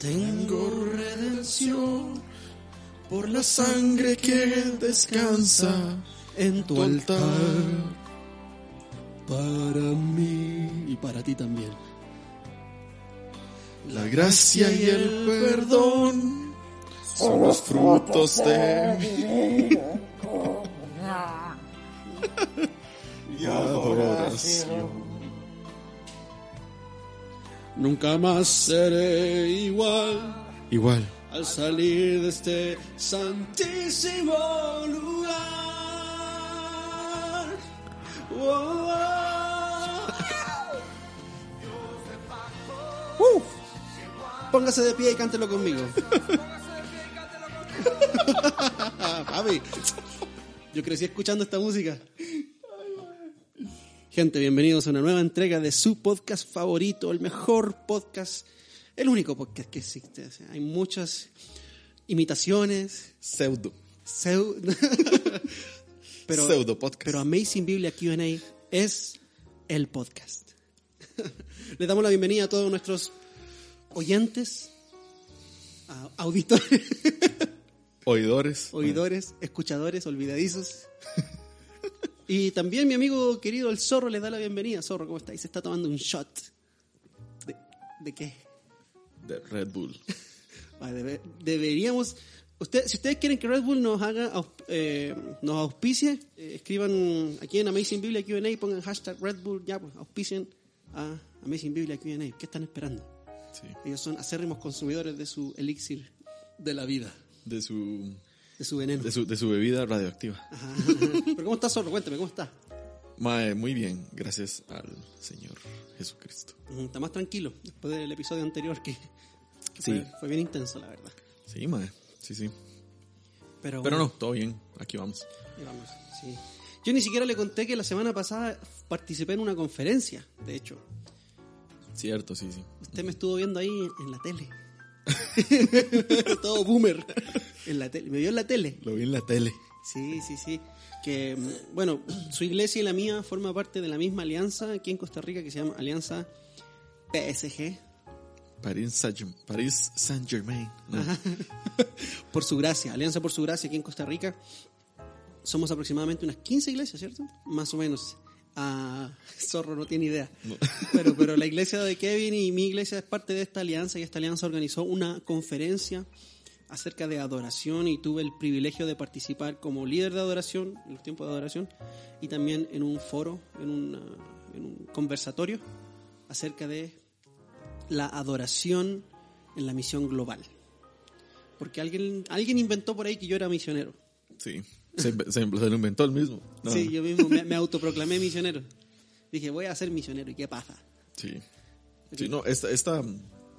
Tengo redención por la sangre que descansa en tu altar para mí. Y para ti también. La gracia y el perdón son los frutos de mi adoración. Nunca más seré igual Igual. al salir de este santísimo lugar. Oh, oh. Uh. Póngase de pie y cántelo conmigo. Papi, yo crecí escuchando esta música. Gente, bienvenidos a una nueva entrega de su podcast favorito, el mejor podcast, el único podcast que existe. O sea, hay muchas imitaciones, Pseudo. seu- pero, Pseudo podcast. pero Amazing Biblia QA es el podcast. Le damos la bienvenida a todos nuestros oyentes, a- auditores, Oidores. oidores, escuchadores, olvidadizos. Y también mi amigo querido el Zorro les da la bienvenida. Zorro, ¿cómo está? Y se está tomando un shot. ¿De, de qué? De Red Bull. Debe- deberíamos... Usted, si ustedes quieren que Red Bull nos haga eh, nos auspicie, eh, escriban aquí en Amazing Biblia Q&A, pongan hashtag Red Bull, ya pues, auspicien a Amazing Biblia Q&A. ¿Qué están esperando? Sí. Ellos son acérrimos consumidores de su elixir de la vida, De su, de su veneno. de su, de su bebida radioactiva. Ajá. Pero ¿cómo está Zorro? Cuéntame, ¿cómo está? Mae, muy bien, gracias al Señor Jesucristo. Está más tranquilo después del episodio anterior que, que Sí. fue, fue bien intenso, la verdad. Sí, mae, sí, sí. Pero, no, todo bien, aquí vamos. vamos, sí. Yo ni siquiera le conté que la semana pasada participé en una conferencia, de hecho. Cierto, sí, sí. Usted me estuvo viendo ahí en la tele. Todo boomer. En la tele. Me vio en la tele. Lo vi en la tele. Sí, sí, sí. Que, mm, bueno, su iglesia y la mía forman parte de la misma alianza aquí en Costa Rica que se llama Alianza PSG. París Saint- París Saint Germain. por su gracia, Alianza por su gracia aquí en Costa Rica. Somos aproximadamente unas 15 iglesias, ¿cierto? Más o menos. Ah, Zorro no tiene idea. Pero, pero la iglesia de Kevin y mi iglesia es parte de esta alianza y esta alianza organizó una conferencia acerca de adoración y tuve el privilegio de participar como líder de adoración en los tiempos de adoración y también en un foro, en, una- en un conversatorio acerca de la adoración en la misión global. Porque alguien, alguien inventó por ahí que yo era misionero. Sí, se, se- lo inventó el mismo. No, Sí, yo mismo me, me autoproclamé misionero. Dije, voy a ser misionero, ¿y qué pasa? Sí. Sí, no, esta, esta,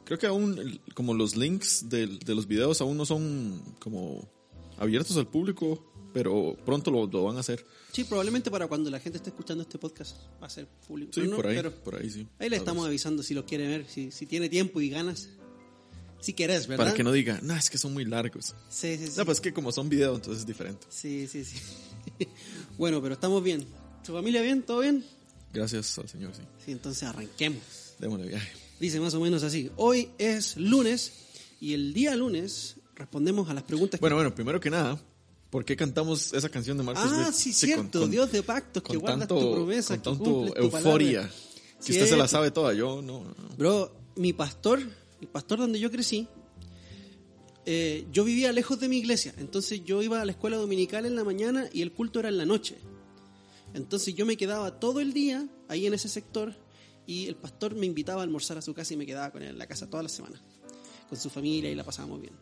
creo que aún, como los links del- de, los videos aún no son como abiertos al público, pero pronto lo, lo van a hacer. Sí, probablemente para cuando la gente esté escuchando este podcast va a ser público. Sí, no, por ahí, pero por ahí sí. ahí le estamos vez. avisando si lo quiere ver, si, si tiene tiempo y ganas. Si querés, ¿verdad? Para que no diga, no, es que son muy largos. Sí, sí, sí. No, pues es que como son videos, entonces es diferente. Sí, sí, sí. bueno, pero estamos bien. ¿Su familia bien? ¿Todo bien? Gracias al Señor, sí. Sí, entonces arranquemos. Démosle viaje. Dice más o menos así. Hoy es lunes y el día lunes respondemos a las preguntas que Bueno, bueno, primero que nada, ¿por qué cantamos esa canción de Marcus Ah, sí, cierto. con- Dios de pactos, que guardas tanto, tu promesa, con que tanto tu euforia. palabra. Que usted se la sabe toda, yo no. no. Bro, mi pastor, el pastor donde yo crecí, eh, yo vivía lejos de mi iglesia. Entonces yo iba a la escuela dominical en la mañana y el culto era en la noche. Entonces yo me quedaba todo el día ahí en ese sector y el pastor me invitaba a almorzar a su casa y me quedaba con él en la casa toda la semana. Con su familia y la pasábamos bien.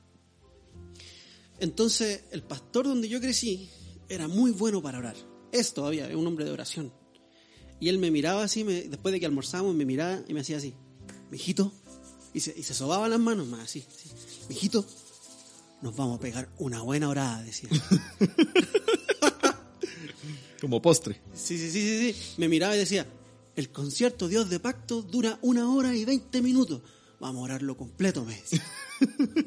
Entonces el pastor donde yo crecí era muy bueno para orar. Es todavía, es un hombre de oración. Y él me miraba así, después de que almorzamos, me miraba y me hacía así, mijito, y se, y se sobaba las manos más así, así, mijito, nos vamos a pegar una buena orada, decía. Como postre. Sí, sí, sí, sí, sí. Me miraba y decía, el concierto Dios de Pacto dura una hora y veinte minutos. Vamos a orarlo completo, me decía.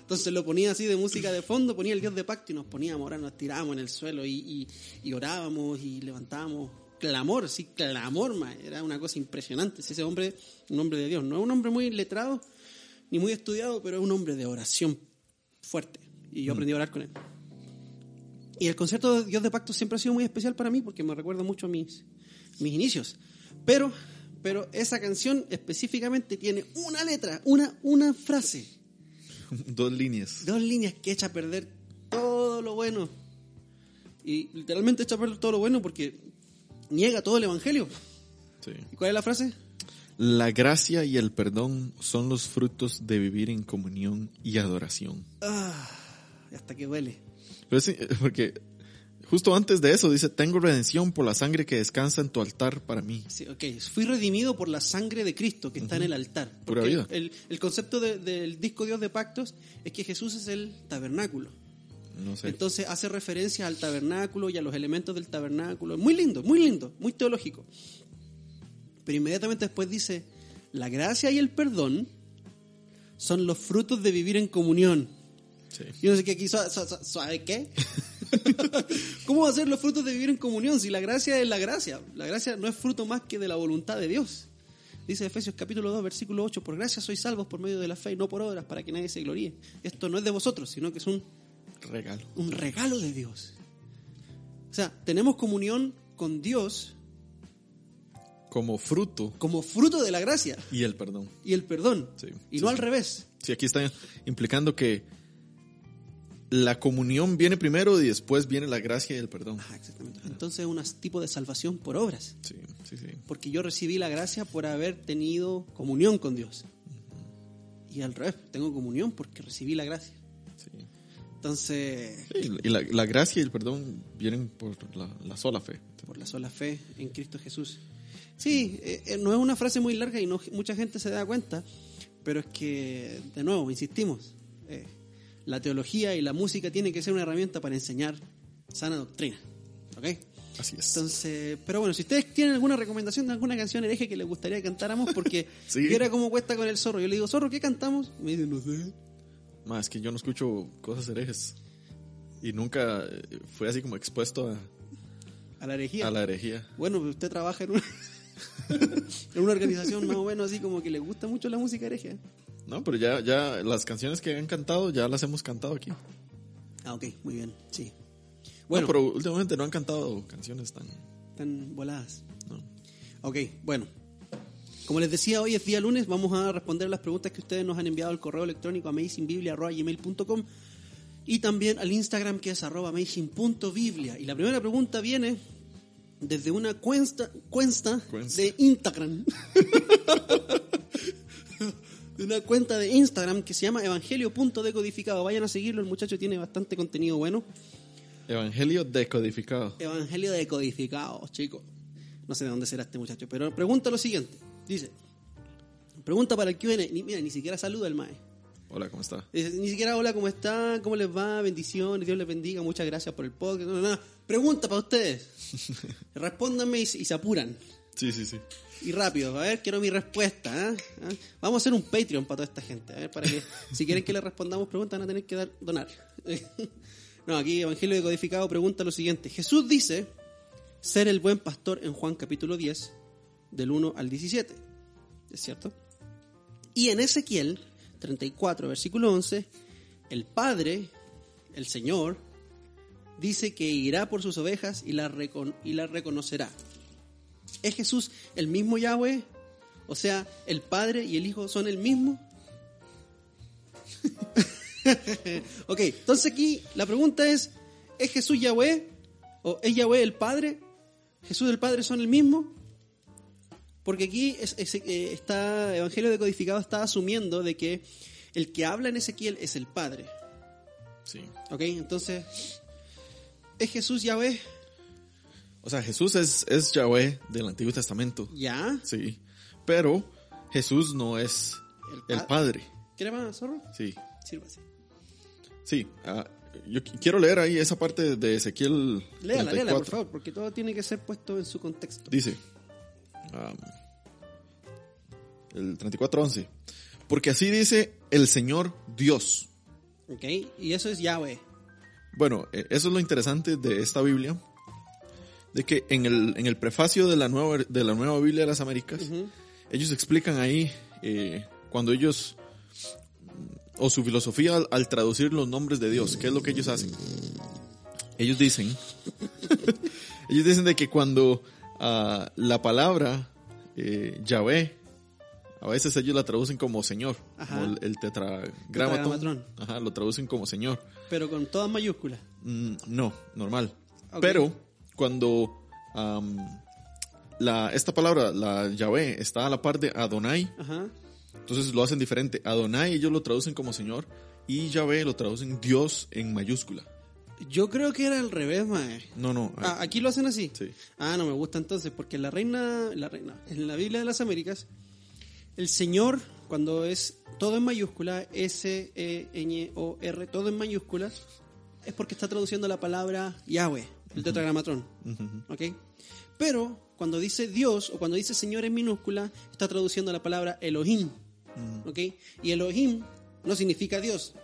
Entonces lo ponía así de música de fondo, ponía el Dios de Pacto y nos poníamos a orar, nos tirábamos en el suelo y, y- y orábamos y levantábamos clamor, sí, clamor, era una cosa impresionante. Ese hombre, un hombre de Dios, no es un hombre muy letrado, ni muy estudiado, pero es un hombre de oración fuerte. Y yo aprendí a orar con él. Y el concepto de Dios de pacto siempre ha sido muy especial para mí porque me recuerda mucho a mis, mis inicios. Pero, pero esa canción específicamente tiene una letra, una, una frase, Dos líneas. dos líneas que echa a perder todo lo bueno. Y literalmente echa a perder todo lo bueno porque niega todo el evangelio. Sí. ¿Y cuál es la frase? La gracia y el perdón son los frutos de vivir en comunión y adoración. Ah, hasta que duele. Pero sí, porque justo antes de eso dice, tengo redención por la sangre que descansa en tu altar para mí. Sí, ok. Fui redimido por la sangre de Cristo que está en el altar. Pura vida. El, el concepto de- del disco Dios de Pactos es que Jesús es el tabernáculo. No sé. Entonces hace referencia al tabernáculo y a los elementos del tabernáculo. Muy lindo, muy lindo, muy teológico. Pero inmediatamente después dice, la gracia y el perdón son los frutos de vivir en comunión. Sí. Yo no sé qué aquí, ¿sabe, sabe qué? ¿Cómo va a ser los frutos de vivir en comunión si la gracia es la gracia? La gracia no es fruto más que de la voluntad de Dios. Dice Efesios capítulo 2, versículo 8, por gracia sois salvos por medio de la fe y no por obras para que nadie se gloríe. Esto no es de vosotros, sino que es un Regalo. un regalo de Dios. O sea, tenemos comunión con Dios Como fruto como fruto de la gracia y el perdón. y el perdón. Sí, y sí, no sí. al revés. Sí, aquí está implicando que la comunión viene primero y después viene la gracia y el perdón. Ah, exactamente. Entonces es un tipo de salvación por obras. Sí, sí, sí. Porque yo recibí la gracia por haber tenido comunión con Dios. Y al revés, tengo comunión porque recibí la gracia. Entonces, Sí, y la, la gracia y el perdón vienen por la, la sola fe. por la sola fe en Cristo Jesús. Sí, eh, eh, no es una frase muy larga y no, mucha gente se da cuenta, pero es que, de nuevo, insistimos, eh, la teología y la música tienen que ser una herramienta para enseñar sana doctrina. ¿Ok? Así es. Entonces, pero bueno, si ustedes tienen alguna recomendación de alguna canción hereje que les gustaría que cantáramos, porque Sí. viera cómo cuesta con el zorro. Yo le digo, zorro, ¿qué cantamos? Y me dice, no sé. Más que yo no escucho cosas herejes. Y nunca eh, fue así como expuesto a, A la herejía. a la herejía. Bueno, pues usted trabaja en una, en una organización más o menos así como que le gusta mucho la música hereje. No, pero ya, ya las canciones que han cantado ya las hemos cantado aquí. Ah, ok, muy bien, sí. Bueno, pero últimamente no han cantado canciones tan. están voladas. no. Ok, bueno. Como les decía, hoy es día lunes, vamos a responder las preguntas que ustedes nos han enviado al correo electrónico amazingbiblia.gmail.com y también al Instagram que es arroba amazing.biblia. Y la primera pregunta viene desde una cuenta, cuenta Cuensta. de Instagram. de una cuenta de Instagram que se llama evangelio.decodificado. Vayan a seguirlo, el muchacho tiene bastante contenido bueno. Evangelio decodificado. Evangelio decodificado, chicos. No sé de dónde será este muchacho, pero pregunta lo siguiente. Dice, pregunta para el que viene, ni, mira, ni siquiera saluda al mae. Hola, ¿cómo está? Dice, ni siquiera hola, ¿cómo están? ¿Cómo les va? Bendiciones, Dios les bendiga, muchas gracias por el podcast. No, no, no. Pregunta para ustedes. Respóndanme y, y se apuran. Sí, sí, sí. Y rápido, a ver, quiero mi respuesta. ¿ah? ¿Ah? Vamos a hacer un Patreon para toda esta gente. A ver, para que si quieren que les respondamos preguntas van a tener que dar, donar. no, aquí Evangelio Decodificado pregunta lo siguiente. Jesús dice ser el buen pastor en Juan capítulo 10, del 1 al 17. ¿Es cierto? Y en Ezequiel 34, versículo 11, el Padre, el Señor, dice que irá por sus ovejas y las recon- y las reconocerá. ¿Es Jesús el mismo Yahweh? O sea, el Padre y el Hijo son el mismo. ok, entonces aquí la pregunta es, ¿es Jesús Yahweh? ¿O es Yahweh el Padre? ¿Jesús y el Padre son el mismo? Porque aquí es- es- eh, está Evangelio decodificado está asumiendo de que el que habla en Ezequiel es el Padre. Sí. Ok, entonces, ¿es Jesús Yahweh? O sea, Jesús es, es Yahweh del Antiguo Testamento. Ya. Sí. Pero Jesús no es El el pa- Padre. ¿Quiere más, zorro? Sí. Sírvase. Sí. ah, yo qu- quiero leer ahí esa parte de Ezequiel Léala, léala, 34. por favor, porque todo tiene que ser puesto en su contexto. Dice, um, el 34.11, porque así dice el Señor Dios. ¿Ok? Y eso es Yahweh. Bueno, eh, eso es lo interesante de esta Biblia, de que en el, en el prefacio de la, nueva, de la nueva Biblia de las Américas, ellos explican ahí, eh, cuando ellos o su filosofía al, al traducir los nombres de Dios. ¿Qué es lo que ellos hacen? Ellos dicen, ellos dicen de que cuando ah, la palabra eh, Yahvé, a veces ellos la traducen como Señor, Ajá. como el, el tetragramatón, Tetragramatón. Ajá, lo traducen como Señor. Pero con todas mayúsculas. Mm, no, normal. Pero cuando la, esta palabra, la Yahvé, está a la par de Adonai, Ajá. entonces lo hacen diferente. Adonai ellos lo traducen como Señor y Yahvé lo traducen Dios en mayúscula. Yo creo que era al revés, mae. No, no. Ah, aquí lo hacen así. Sí. Ah, no me gusta entonces, porque en la reina, la reina, en la Biblia de las Américas, el Señor, cuando es todo en mayúscula, S, E, Ñ, O, R, todo en mayúscula, es porque está traduciendo la palabra Yahweh, el tetragramatrón. ¿Ok? Pero cuando dice Dios o cuando dice Señor en minúscula, está traduciendo la palabra Elohim. ¿Ok? Y Elohim no significa Dios,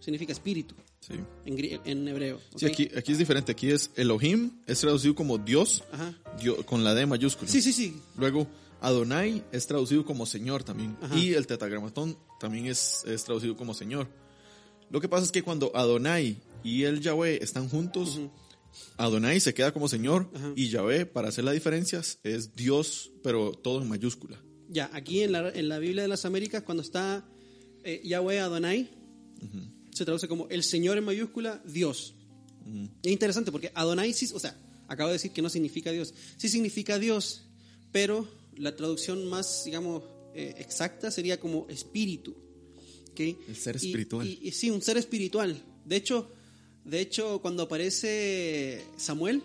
significa espíritu Sí. en, en hebreo. Sí, ¿ok? aquí, aquí es diferente. Aquí es Elohim, es traducido como Dios, Ajá. Dio- con la D mayúscula. Sí, sí, sí. Luego, Adonai es traducido como Señor también. Ajá. Y el tetragramatón también es, es traducido como Señor. Lo que pasa es que cuando Adonai y el Yahweh están juntos, Adonai se queda como Señor Ajá. y Yahweh, para hacer las diferencias, es Dios, pero todo en mayúscula. Ya, aquí en la, en la Biblia de las Américas, cuando está eh, Yahweh Adonai, se traduce como el Señor en mayúscula, Dios. Es interesante porque Adonai o sea, acabo de decir que no significa Dios. Sí significa Dios, pero la traducción más, digamos, eh, exacta sería como espíritu. El ser Y- espiritual. Y, y sí, un ser espiritual. De hecho, de hecho cuando aparece Samuel,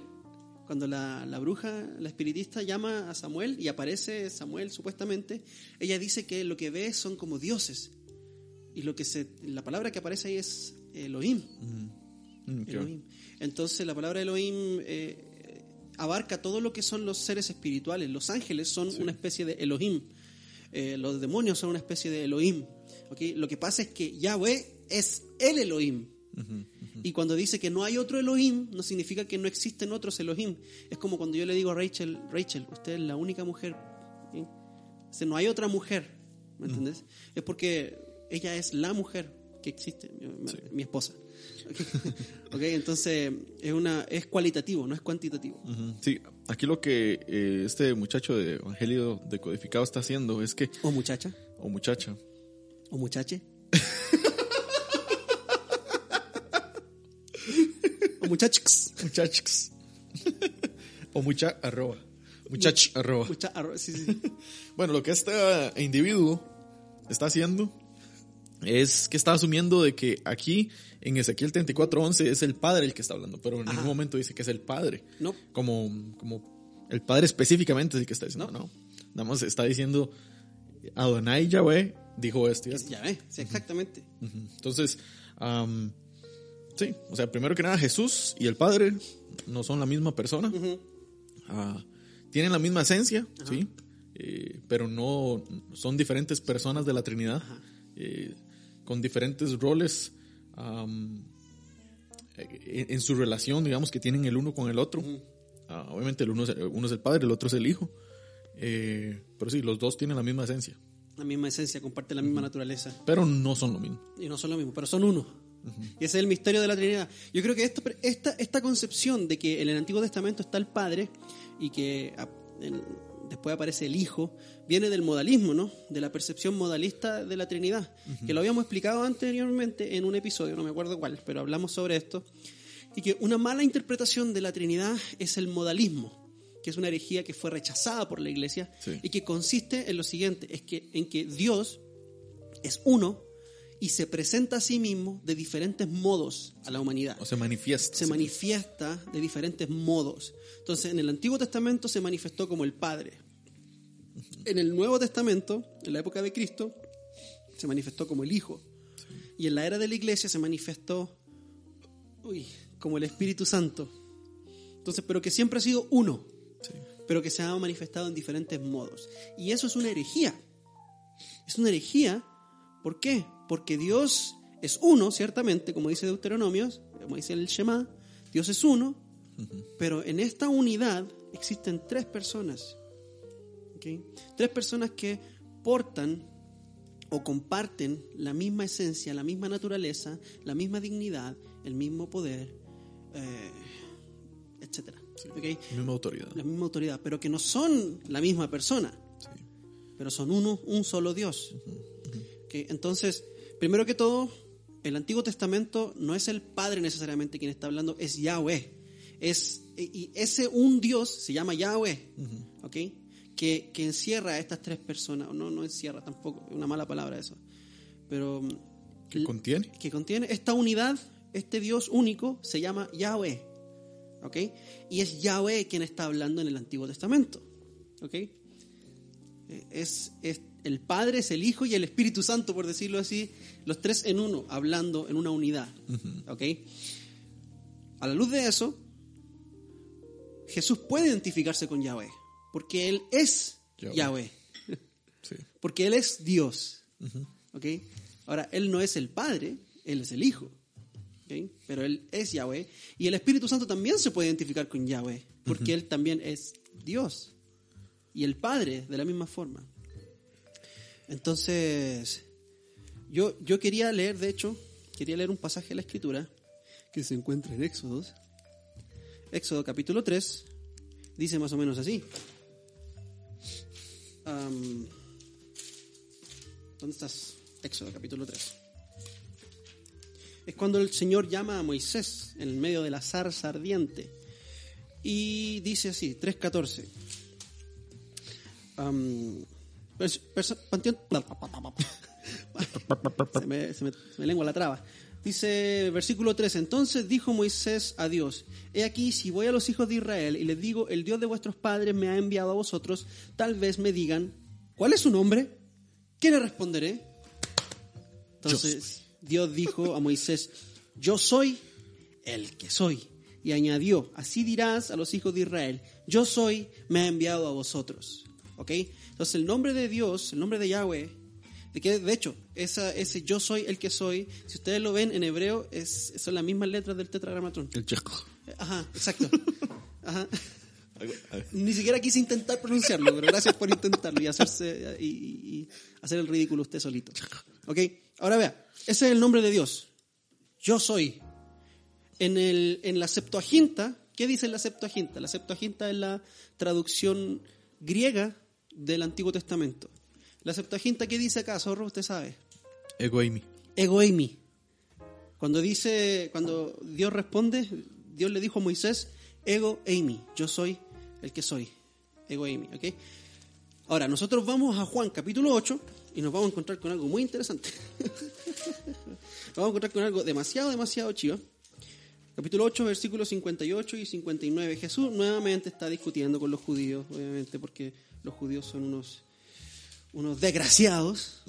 cuando la, la bruja, la espiritista llama a Samuel y aparece Samuel supuestamente, ella dice que lo que ve son como dioses. Y lo que se, la palabra que aparece ahí es Elohim. Mm, qué Elohim. Entonces la palabra Elohim eh, abarca todo lo que son los seres espirituales. Los ángeles son una especie de Elohim. Eh, los demonios son una especie de Elohim. Lo que pasa es que Yahweh es el Elohim. Y cuando dice que no hay otro Elohim, no significa que no existen otros Elohim. Es como cuando yo le digo a Rachel, Rachel, usted es la única mujer. ¿sí? Dice, no hay otra mujer. ¿Me entendés? Es porque ella es la mujer que existe, mi, mi esposa. ¿Ok? Entonces es, una, es cualitativo, no es cuantitativo. Sí, aquí lo que eh, este muchacho de Evangelio decodificado está haciendo es que, O muchacha, o muchacha, o muchache. o muchachos. muchachos, o mucha arroba, muchach arroba. Mucha- arro- sí, sí. Bueno, lo que este individuo está haciendo es que está asumiendo de que aquí en Ezequiel 34:11 es el padre el que está hablando, pero en ningún momento dice que es el padre. No. Como, como el padre específicamente es el que está diciendo, no. Nada más está diciendo Adonai Yahweh dijo esto y esto. Ya ves, sí, exactamente. Entonces, sí, o sea, primero que nada Jesús y el Padre no son la misma persona. Ah, tienen la misma esencia, sí, Eh, pero no son diferentes personas de la Trinidad eh, con diferentes roles am, en, en su relación, digamos que tienen el uno con el otro. Ah, obviamente el uno es, uno es el Padre, el otro es el Hijo. Eh, pero sí, los dos tienen la misma esencia, La misma esencia, comparte la misma naturaleza. pero no son lo mismo. Y no son lo mismo, pero son uno. Y ese es el misterio de la Trinidad. Yo creo que esto, esta, esta concepción de que en el Antiguo Testamento está el Padre y que a- en- después aparece el Hijo, viene del modalismo, ¿no? De la percepción modalista de la Trinidad. Que lo habíamos explicado anteriormente en un episodio, no me acuerdo cuál, pero hablamos sobre esto. Y que una mala interpretación de la Trinidad es el modalismo, que es una herejía que fue rechazada por la Iglesia Sí. y que consiste en lo siguiente, es que en que Dios es uno y se presenta a sí mismo de diferentes modos a la humanidad. O se manifiesta. Se manifiesta de diferentes modos. Entonces, en el Antiguo Testamento se manifestó como el Padre. En el Nuevo Testamento, en la época de Cristo, se manifestó como el Hijo. Y en la era de la Iglesia se manifestó uy, como el Espíritu Santo. Entonces, pero que siempre ha sido uno, Sí. pero que se ha manifestado en diferentes modos. Y eso es una herejía. Es una herejía, ¿por qué? Porque Dios es uno, ciertamente, como dice Deuteronomio, como dice el Shema, Dios es uno, pero en esta unidad existen tres personas. Tres personas que portan o comparten la misma esencia, la misma naturaleza, la misma dignidad, el mismo poder, eh, etcétera. ¿Ok? Misma autoridad. La misma autoridad, pero que no son la misma persona, Sí. pero son uno, un solo Dios. ¿Ok? Entonces, primero que todo, el Antiguo Testamento no es el Padre necesariamente quien está hablando, es Yahweh. Es, y ese un Dios se llama Yahweh, ¿ok? Que, que encierra a estas tres personas, no, no encierra tampoco, es una mala palabra eso, pero mm, ¿Qué contiene? que contiene esta unidad, este Dios único, se llama Yahweh. ¿Ok? Y es Yahweh quien está hablando en el Antiguo Testamento. ¿Ok? Eh, Es, es el Padre, es el Hijo y el Espíritu Santo, por decirlo así, los tres en uno, hablando en una unidad. ¿Ok? A la luz de eso, Jesús puede identificarse con Yahweh, porque Él es Yahweh. Yahweh Sí. porque Él es Dios. ¿ok? Ahora, Él no es el Padre, Él es el Hijo. ¿ok? Pero Él es Yahweh. Y el Espíritu Santo también se puede identificar con Yahweh, porque Él también es Dios. Y el Padre, de la misma forma. Entonces, yo, yo quería leer, de hecho, quería leer un pasaje de la Escritura que se encuentra en Éxodo. Éxodo capítulo 3, dice más o menos así. ¿Dónde estás? Éxodo capítulo 3. Es cuando el Señor llama a Moisés en el medio de la zarza ardiente. Y dice así, 3.14. Am, pers- perso- panteón- se, me, se me- se me lengua la traba. Dice versículo 3, entonces dijo Moisés a Dios, he aquí si voy a los hijos de Israel y les digo, el Dios de vuestros padres me ha enviado a vosotros, tal vez me digan, ¿cuál es su nombre? ¿Qué le responderé? Entonces Dios dijo a Moisés, yo soy el que soy. Y añadió, así dirás a los hijos de Israel, yo soy, me ha enviado a vosotros. ¿Ok? Entonces el nombre de Dios, el nombre de Yahweh, de que de hecho, esa, ese yo soy el que soy, si ustedes lo ven en hebreo, es, son las mismas letras del tetragramatón. El checo. Ajá, exacto. Ajá. Ni siquiera quise intentar pronunciarlo, pero gracias por intentarlo y hacerse y hacer el ridículo usted solito. Ok, ahora vea, ese es el nombre de Dios. Yo soy. En, el, en la Septuaginta, ¿qué dice la Septuaginta? La Septuaginta es la traducción griega del Antiguo Testamento. La Septuaginta, ¿qué dice acá, zorro? Usted sabe. Ego Amy. Ego eimi. Cuando dice, cuando Dios responde, Dios le dijo a Moisés, ego eimi, yo soy el que soy. Ego eimi, ¿ok? Ahora, nosotros vamos a Juan capítulo 8 y nos vamos a encontrar con algo muy interesante. nos vamos a encontrar con algo demasiado, demasiado chido. Capítulo 8, versículos 58 y 59. Jesús nuevamente está discutiendo con los judíos, obviamente, porque los judíos son unos, unos desgraciados,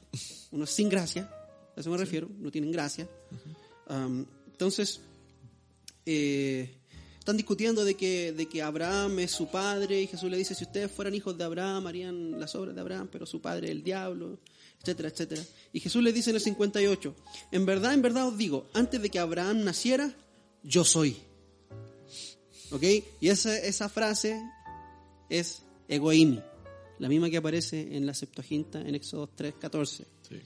unos sin gracia, a eso me refiero, no tienen gracia. Entonces, eh, están discutiendo de que, de que Abraham es su padre y Jesús le dice, si ustedes fueran hijos de Abraham, harían las obras de Abraham, pero su padre es el diablo, etcétera, etcétera. Y Jesús le dice en el 58, en verdad, en verdad os digo, antes de que Abraham naciera, yo soy. ¿Ok? Y esa, esa frase es egoimi, la misma que aparece en la Septuaginta en Éxodo 3, 14. Sí.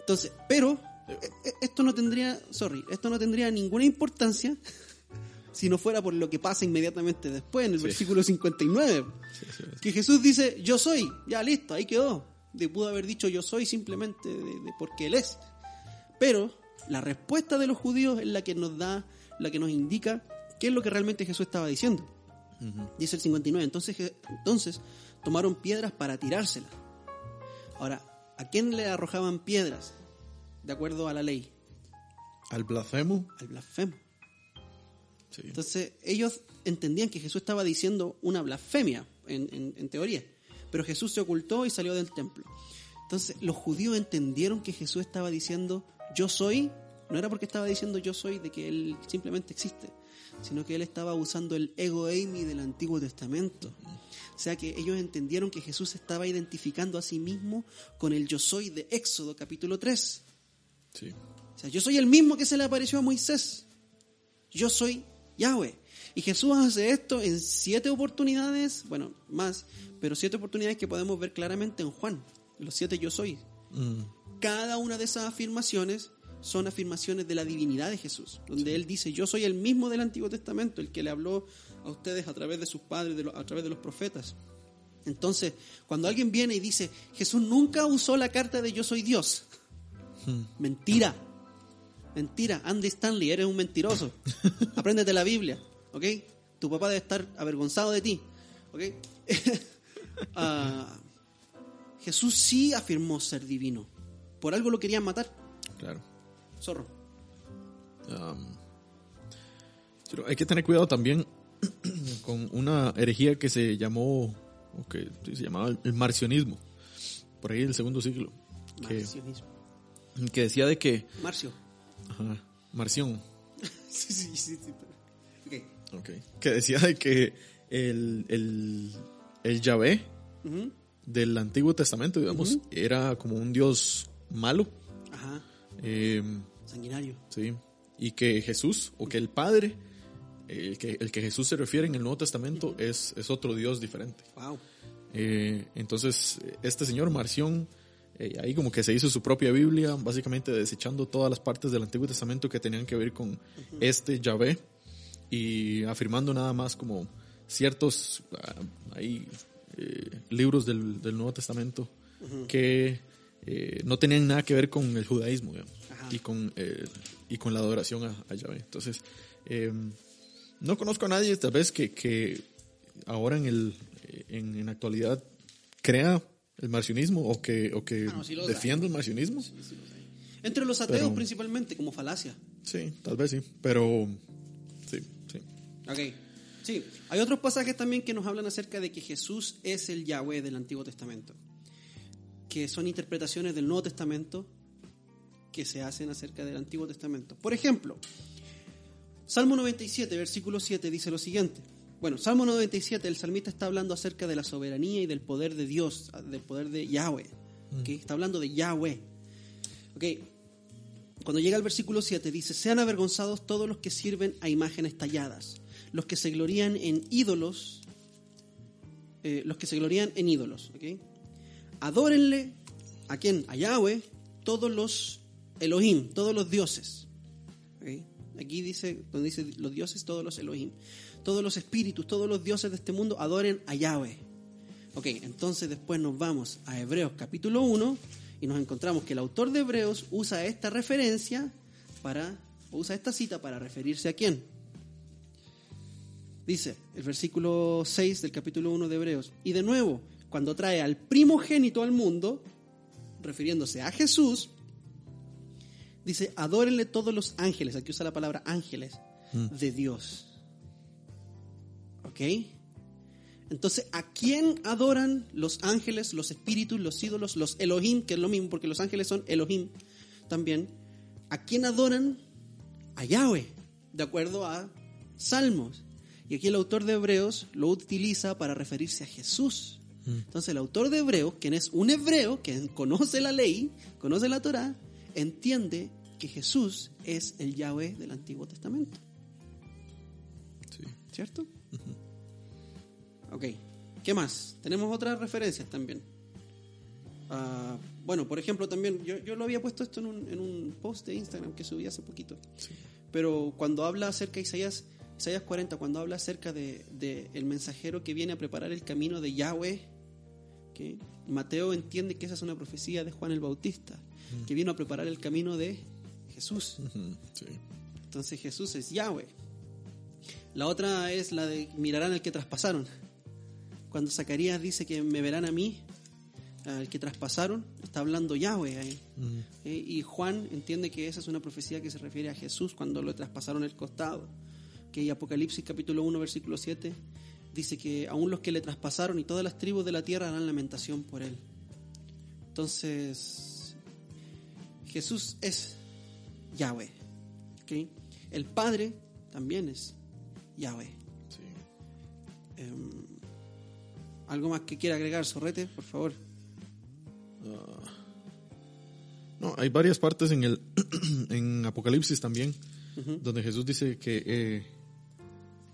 Entonces, pero eh, eh, esto no tendría, sorry, esto no tendría ninguna importancia si no fuera por lo que pasa inmediatamente después, en el Sí. versículo 59. Que Jesús dice, yo soy, ya listo, ahí quedó. De pudo haber dicho yo soy simplemente de, de porque Él es. Pero la respuesta de los judíos es la que nos da, la que nos indica qué es lo que realmente Jesús estaba diciendo. Dice el 59. Entonces, entonces tomaron piedras para tirárselas. Ahora, ¿a quién le arrojaban piedras? De acuerdo a la ley. Al blasfemo. Al blasfemo. Sí. Entonces, ellos entendían que Jesús estaba diciendo una blasfemia, en, en- en teoría. Pero Jesús se ocultó y salió del templo. Entonces, los judíos entendieron que Jesús estaba diciendo yo soy, no era porque estaba diciendo yo soy de que Él simplemente existe, sino que Él estaba usando el ego eimi del Antiguo Testamento. O sea que ellos entendieron que Jesús se estaba identificando a sí mismo con el yo soy de Éxodo capítulo 3. Sí. O sea, yo soy el mismo que se le apareció a Moisés. Yo soy Yahweh. Y Jesús hace esto en siete oportunidades, bueno, más, pero siete oportunidades que podemos ver claramente en Juan. Los siete yo soy. Mm, Cada una de esas afirmaciones son afirmaciones de la divinidad de Jesús, donde Él dice, yo soy el mismo del Antiguo Testamento, el que le habló a ustedes a través de sus padres, de a través de los profetas. Entonces, cuando alguien viene y dice, Jesús nunca usó la carta de yo soy Dios, mentira, mentira, Andy Stanley, eres un mentiroso, apréndete la Biblia, ¿ok? Tu papá debe estar avergonzado de ti, ¿ok? Ah, Jesús sí afirmó ser divino. Por algo lo querían matar. claro. Zorro. Um, pero hay que tener cuidado también con una herejía que se llamó, o que se llamaba el marcionismo, por ahí del segundo siglo, que, Marcionismo. que decía de que, Marcio. ajá, Marción, sí, sí, sí. sí, pero- Ok. ok, que decía de que el, el, el Yahvé del Antiguo Testamento, digamos, era como un dios malo, Ajá. eh, Sanguinario. Sí. Y que Jesús, o que el Padre, el que, el que Jesús se refiere en el Nuevo Testamento, es, es otro Dios diferente. Wow. Eh, entonces, este señor Marción, eh, ahí como que se hizo su propia Biblia, básicamente desechando todas las partes del Antiguo Testamento que tenían que ver con este Yahvé y afirmando nada más como ciertos ah, ahí, eh, libros del, del Nuevo Testamento que no tenían nada que ver con el judaísmo digamos. Y, con, eh, y con la adoración a, a Yahvé. Entonces, eh, no conozco a nadie tal vez que, que ahora en el en, en actualidad crea el marcionismo o que, o que Ah, no, sí defienda el marcionismo. Entre los ateos Pero- principalmente, como falacia. Sí, tal vez sí, pero sí, sí. Ok. Sí, hay otros pasajes también que nos hablan acerca de que Jesús es el Yahweh del Antiguo Testamento, que son interpretaciones del Nuevo Testamento que se hacen acerca del Antiguo Testamento. Por ejemplo, Salmo 97, versículo 7 dice lo siguiente. Bueno, Salmo 97, el salmista está hablando acerca de la soberanía y del poder de Dios, del poder de Yahweh. ¿ok? Está hablando de Yahweh. Ok, cuando llega al versículo 7 dice, sean avergonzados todos los que sirven a imágenes talladas, los que se glorían en ídolos, eh, los que se glorían en ídolos. ¿ok? Adórenle, ¿a quién? A Yahweh, todos los Elohim, todos los dioses. Aquí dice, donde dice los dioses, todos los Elohim, todos los espíritus, todos los dioses de este mundo adoren a Yahweh. Ok, entonces después nos vamos a Hebreos capítulo 1 y nos encontramos que el autor de Hebreos usa esta referencia para, usa esta cita para referirse a quién. Dice el versículo 6 del capítulo 1 de Hebreos. Y de nuevo, cuando trae al primogénito al mundo, refiriéndose a Jesús, dice, adórenle todos los ángeles, aquí usa la palabra ángeles, de Dios. ¿Ok? Entonces, ¿a quién adoran los ángeles, los espíritus, los ídolos, los Elohim, que es lo mismo, porque los ángeles son Elohim también? ¿A quién adoran? A Yahweh, de acuerdo a Salmos. Y aquí el autor de Hebreos lo utiliza para referirse a Jesús. Entonces, el autor de Hebreos, quien es un hebreo, que conoce la ley, conoce la Torah, entiende que Jesús es el Yahweh del Antiguo Testamento. sí. ¿Cierto? Ok. ¿Qué más? Tenemos otras referencias también. Ah, bueno, por ejemplo, también, yo, yo lo había puesto esto en un, en un post de Instagram que subí hace poquito. Pero cuando habla acerca de Isaías, Isaías 40, cuando habla acerca de, de el mensajero que viene a preparar el camino de Yahweh, Mateo entiende que esa es una profecía de Juan el Bautista, que vino a preparar el camino de Jesús. Sí. Entonces Jesús es Yahweh. La otra es la de mirarán al que traspasaron. Cuando Zacarías dice que me verán a mí, al que traspasaron, está hablando Yahweh ahí. Eh, Y Juan entiende que esa es una profecía que se refiere a Jesús cuando lo traspasaron el costado. Que Apocalipsis capítulo 1 versículo 7 dice que aún los que le traspasaron y todas las tribus de la tierra harán lamentación por él. Entonces, Jesús es Yahweh. ¿ok? El Padre también es Yahweh. sí. Em, ¿Algo más que quiera agregar, Sorrete, por favor? No, hay varias partes en el en Apocalipsis también donde Jesús dice que eh,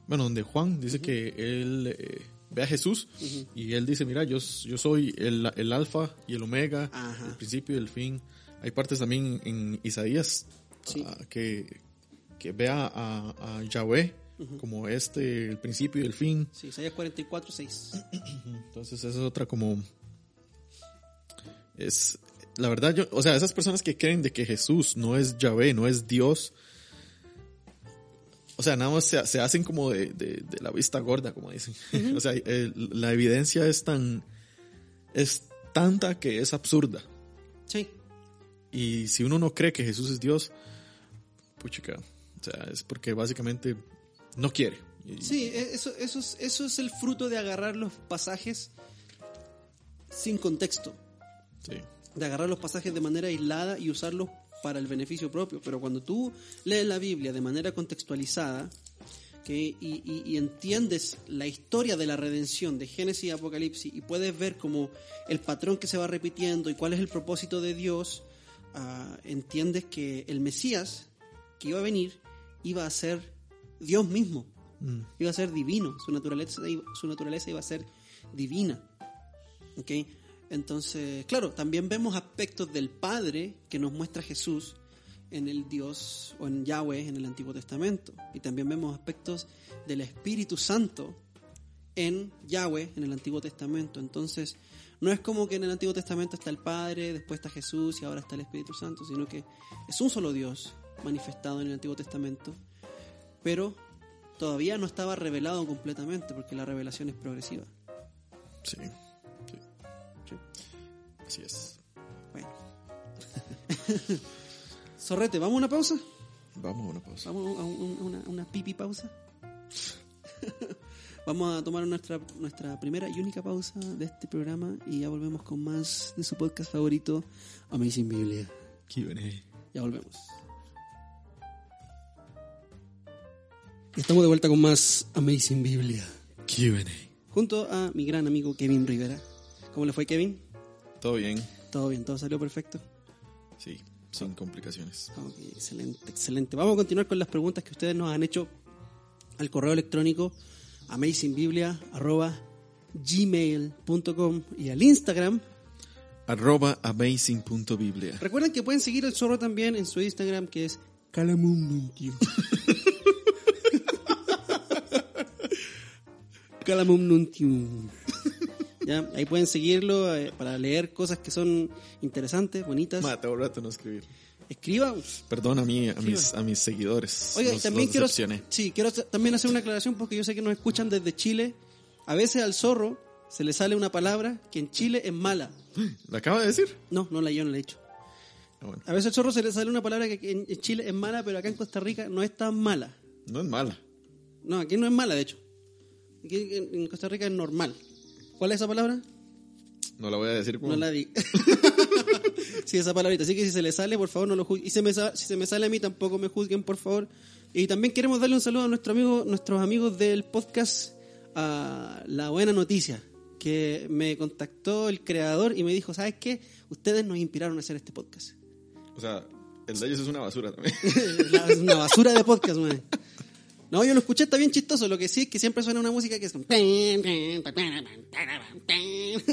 bueno, donde Juan dice que él eh, ve a Jesús y él dice, mira, yo, yo soy el, el alfa y el omega, Ajá. el principio y el fin. Hay partes también en Isaías Sí. ah, que, que ve a, a- Yahweh como este, el principio y el fin. Sí, Isaías 44, 6. Entonces esa es otra como... Es, la verdad, yo, o sea, esas personas que creen de que Jesús no es Yahvé, no es Dios, o sea, nada más se, se hacen como de, de- de la vista gorda, como dicen. o sea, el- la evidencia es tan, es tanta que es absurda. Sí, Y si uno no cree que Jesús es Dios, puchica, o sea, es porque básicamente no quiere. Sí, e- eso, eso, es, eso es el fruto de agarrar los pasajes sin contexto. sí. de agarrar los pasajes de manera aislada y usarlos para el beneficio propio. Pero cuando tú lees la Biblia de manera contextualizada que, y, y- y entiendes la historia de la redención de Génesis y Apocalipsis y puedes ver como el patrón que se va repitiendo y cuál es el propósito de Dios, ah, entiendes que el Mesías que iba a venir iba a ser Dios mismo, Mm. iba a ser divino, su naturaleza, su naturaleza iba a ser divina. ¿Ok? Entonces, claro, también vemos aspectos del Padre que nos muestra Jesús en el Dios o en Yahweh en el Antiguo Testamento. Y también vemos aspectos del Espíritu Santo en Yahweh en el Antiguo Testamento. Entonces, no es como que en el Antiguo Testamento está el Padre, después está Jesús y ahora está el Espíritu Santo, sino que es un solo Dios manifestado en el Antiguo Testamento, pero todavía no estaba revelado completamente porque la revelación es progresiva. Sí. Así es. Bueno. Zorrete, ¿vamos a una pausa? Vamos a una pausa. ¿Vamos a, un- a una, pipi pausa? Vamos a tomar nuestra, nuestra primera y única pausa de este programa y ya volvemos con más de su podcast favorito, Amazing Biblia. Q&A. Ya volvemos. Estamos de vuelta con más Amazing Biblia. Q&A. Junto a mi gran amigo Kevin Rivera. ¿Cómo le fue, Kevin? Todo bien. Todo bien, todo salió perfecto. Sí, sin complicaciones. Ok, excelente, excelente. Vamos a continuar con las preguntas que ustedes nos han hecho al correo electrónico amazingbiblia.gmail.com y al Instagram. Arroba amazing.biblia. Recuerden que pueden seguir al zorro también en su Instagram que es Calamum21. Calamum21. Ya, ahí pueden seguirlo eh, para leer cosas que son interesantes, bonitas. Mate, un rato no escribir. Escriba, Perdón a mí, a mis, a mis seguidores. Oiga, Los- también los quiero, sí, quiero también hacer una aclaración porque yo sé que nos escuchan desde Chile. A veces al zorro se le sale una palabra que en Chile es mala. ¿La acaba de decir? No, no la yo no la he dicho. Ah, bueno. A veces al zorro se le sale una palabra que en Chile es mala, pero acá en Costa Rica no es tan mala. No es mala. No, aquí no es mala, de hecho. Aquí en Costa Rica es normal. ¿Cuál es esa palabra? No la voy a decir como... No la di. sí, esa palabrita. Así que si se le sale, por favor, no lo juzguen. Y se me si se me sale a mí, tampoco me juzguen, por favor. Y también queremos darle un saludo a nuestro amigo, nuestros amigos del podcast a La Buena Noticia, que me contactó el creador y me dijo, ¿sabes qué? Ustedes nos inspiraron a hacer este podcast. O sea, el de ellos es una basura también. Es una basura de podcast, man. No, yo lo escuché, está bien chistoso. Lo que sí es que siempre suena una música que es como...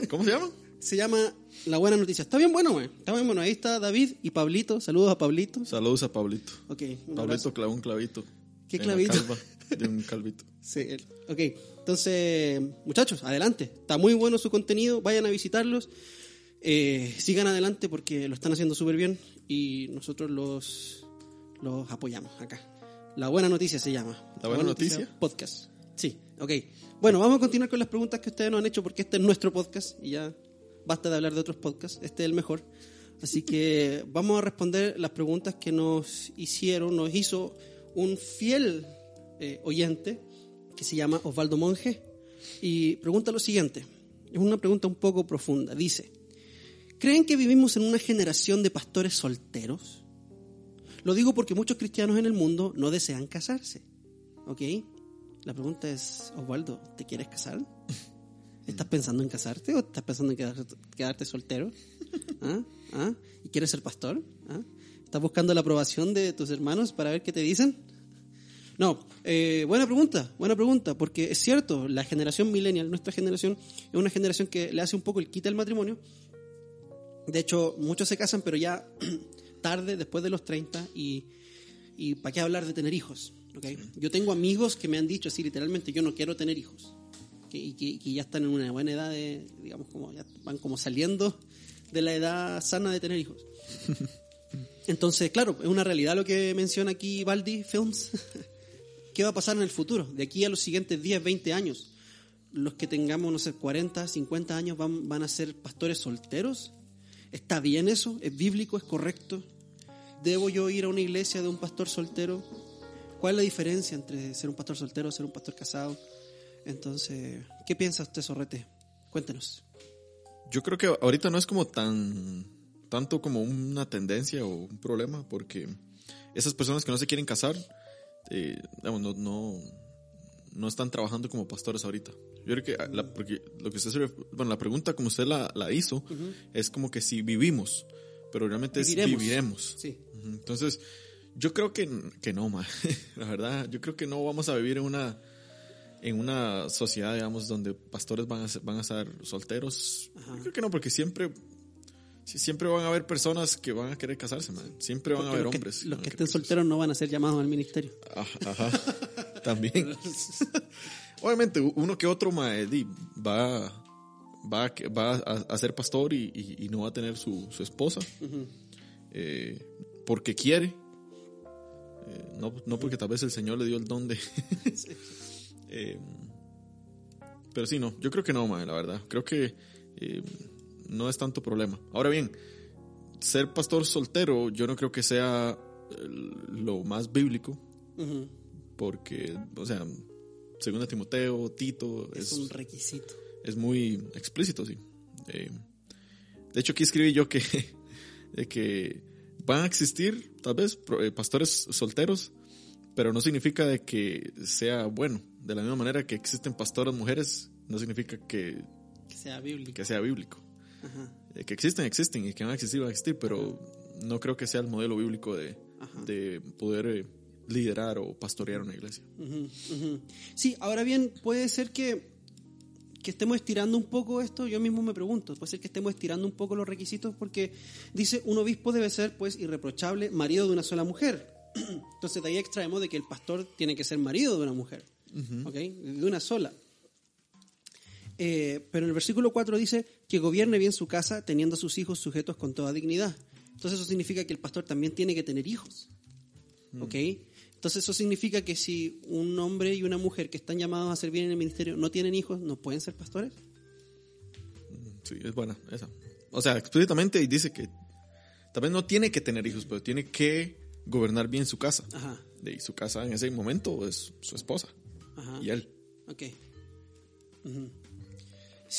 ¿Cómo se llama? Se llama La Buena Noticia. Está bien bueno, güey. Está bien bueno. Ahí está David y Pablito. Saludos a Pablito. Saludos a Pablito. Ok, un Pablito clavó un clavito. ¿Qué en la clavito? calva de un calvito. Sí, ok. Entonces, muchachos, adelante. Está muy bueno su contenido. Vayan a visitarlos. Eh, sigan adelante porque lo están haciendo súper bien y nosotros los, los apoyamos acá. La Buena Noticia se llama. ¿La Buena Noticia? Podcast. Sí, ok. Bueno, vamos a continuar con las preguntas que ustedes nos han hecho porque este es nuestro podcast y ya basta de hablar de otros podcasts. Este es el mejor. Así que vamos a responder las preguntas que nos hicieron, nos hizo un fiel eh, oyente que se llama Osvaldo Monge y pregunta lo siguiente. Es una pregunta un poco profunda. Dice, ¿creen que vivimos en una generación de pastores solteros? Lo digo porque muchos cristianos en el mundo no desean casarse. ¿Ok? La pregunta es, Osvaldo, ¿te quieres casar? ¿Estás pensando en casarte o estás pensando en quedarte, quedarte soltero? ¿Ah? ¿Ah? ¿Y quieres ser pastor? ¿Ah? ¿Estás buscando la aprobación de tus hermanos para ver qué te dicen? No, eh, buena pregunta, buena pregunta, porque es cierto, la generación millennial, nuestra generación, es una generación que le hace un poco el quita el matrimonio. De hecho, muchos se casan, pero ya tarde, después de los 30, y, y ¿para qué hablar de tener hijos? ¿okay? Yo tengo amigos que me han dicho así, literalmente, yo no quiero tener hijos, que, y que, que ya están en una buena edad, de, digamos, como ya van como saliendo de la edad sana de tener hijos. Entonces, claro, es una realidad lo que menciona aquí Baldi Films. ¿Qué va a pasar en el futuro? De aquí a los siguientes 10, 20 años, los que tengamos, no sé, 40, 50 años van, van a ser pastores solteros. ¿Está bien eso? ¿Es bíblico? ¿Es correcto? ¿Debo yo ir a una iglesia de un pastor soltero? ¿Cuál es la diferencia entre ser un pastor soltero y ser un pastor casado? Entonces, ¿qué piensa usted, Sorrete? Cuéntenos. Yo creo que ahorita no es como tan tanto como una tendencia o un problema, porque esas personas que no se quieren casar, eh, no, no, no están trabajando como pastores ahorita. Yo creo que la, porque lo que usted bueno, la pregunta como usted la, la hizo es como que si vivimos, pero realmente es Viviremos. Sí. Entonces, yo creo que, que no, ma. la verdad, yo creo que no vamos a vivir en una en una sociedad, digamos, donde pastores van a ser, van a estar solteros. Yo creo que no, porque siempre siempre van a haber personas que van a querer casarse, man. Siempre van a haber que- hombres. los que estén querer solteros no van a ser llamados al ministerio. casarse. Ajá, ajá. También. Obviamente, uno que otro di, va, va, a- va a, a ser pastor y, y- y no va a tener su, su esposa eh, porque quiere. Eh, no, no porque tal vez el Señor le dio el don de. Eh, pero sí, no. Yo creo que no, mae, la verdad. Creo que no es tanto problema. Ahora bien, ser pastor soltero, yo no creo que sea lo más bíblico. Porque, o sea, según Timoteo, Tito, Es es, un requisito. Es muy explícito, sí. Eh, de hecho, aquí escribí yo que, de que van a existir, tal vez, eh, pastores solteros, pero no significa de que sea bueno. De la misma manera que existen pastoras mujeres, no significa que, Que sea bíblico. que sea bíblico. Ajá. Eh, que existen, existen, y que van a existir, van a existir, pero no creo que sea el modelo bíblico de, de poder eh, liderar o pastorear una iglesia. Sí, ahora bien, puede ser que, que estemos estirando un poco esto, yo mismo me pregunto, puede ser que estemos estirando un poco los requisitos porque dice, un obispo debe ser pues irreprochable, marido de una sola mujer. Entonces de ahí extraemos de que el pastor tiene que ser marido de una mujer, ¿ok? De una sola. Eh, pero en el versículo 4 dice que gobierne bien su casa teniendo a sus hijos sujetos con toda dignidad. Entonces eso significa que el pastor también tiene que tener hijos. ¿Ok? Entonces eso significa que si un hombre y una mujer que están llamados a servir en el ministerio no tienen hijos, ¿no pueden ser pastores? Sí, es buena esa. O sea, explícitamente dice que tal vez no tiene que tener hijos, pero tiene que gobernar bien su casa. Ajá, Y su casa en ese momento es su esposa ajá. y él. Ok. Ujú.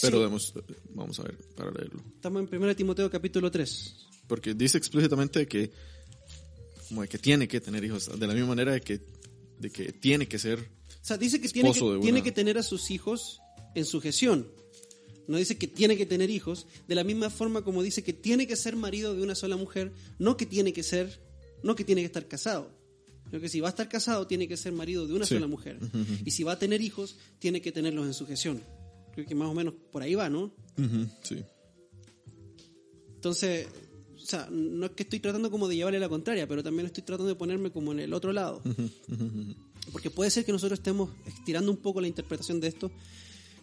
Pero Sí, vamos a ver para leerlo. estamos en 1 Timoteo capítulo 3. Porque dice explícitamente que como de que tiene que tener hijos, de la misma manera de que, de que tiene que ser O sea, dice que tiene, que tiene que tener a sus hijos en sujeción. No dice que tiene que tener hijos, de la misma forma como dice que tiene que ser marido de una sola mujer, no que tiene que ser, no que tiene que estar casado. Sino que si va a estar casado, tiene que ser marido de una Sí. sola mujer. Y si va a tener hijos, tiene que tenerlos en sujeción. Creo que más o menos por ahí va, ¿no? Sí. Entonces, o sea, no es que estoy tratando como de llevarle la contraria, pero también estoy tratando de ponerme como en el otro lado. Porque puede ser que nosotros estemos estirando un poco la interpretación de esto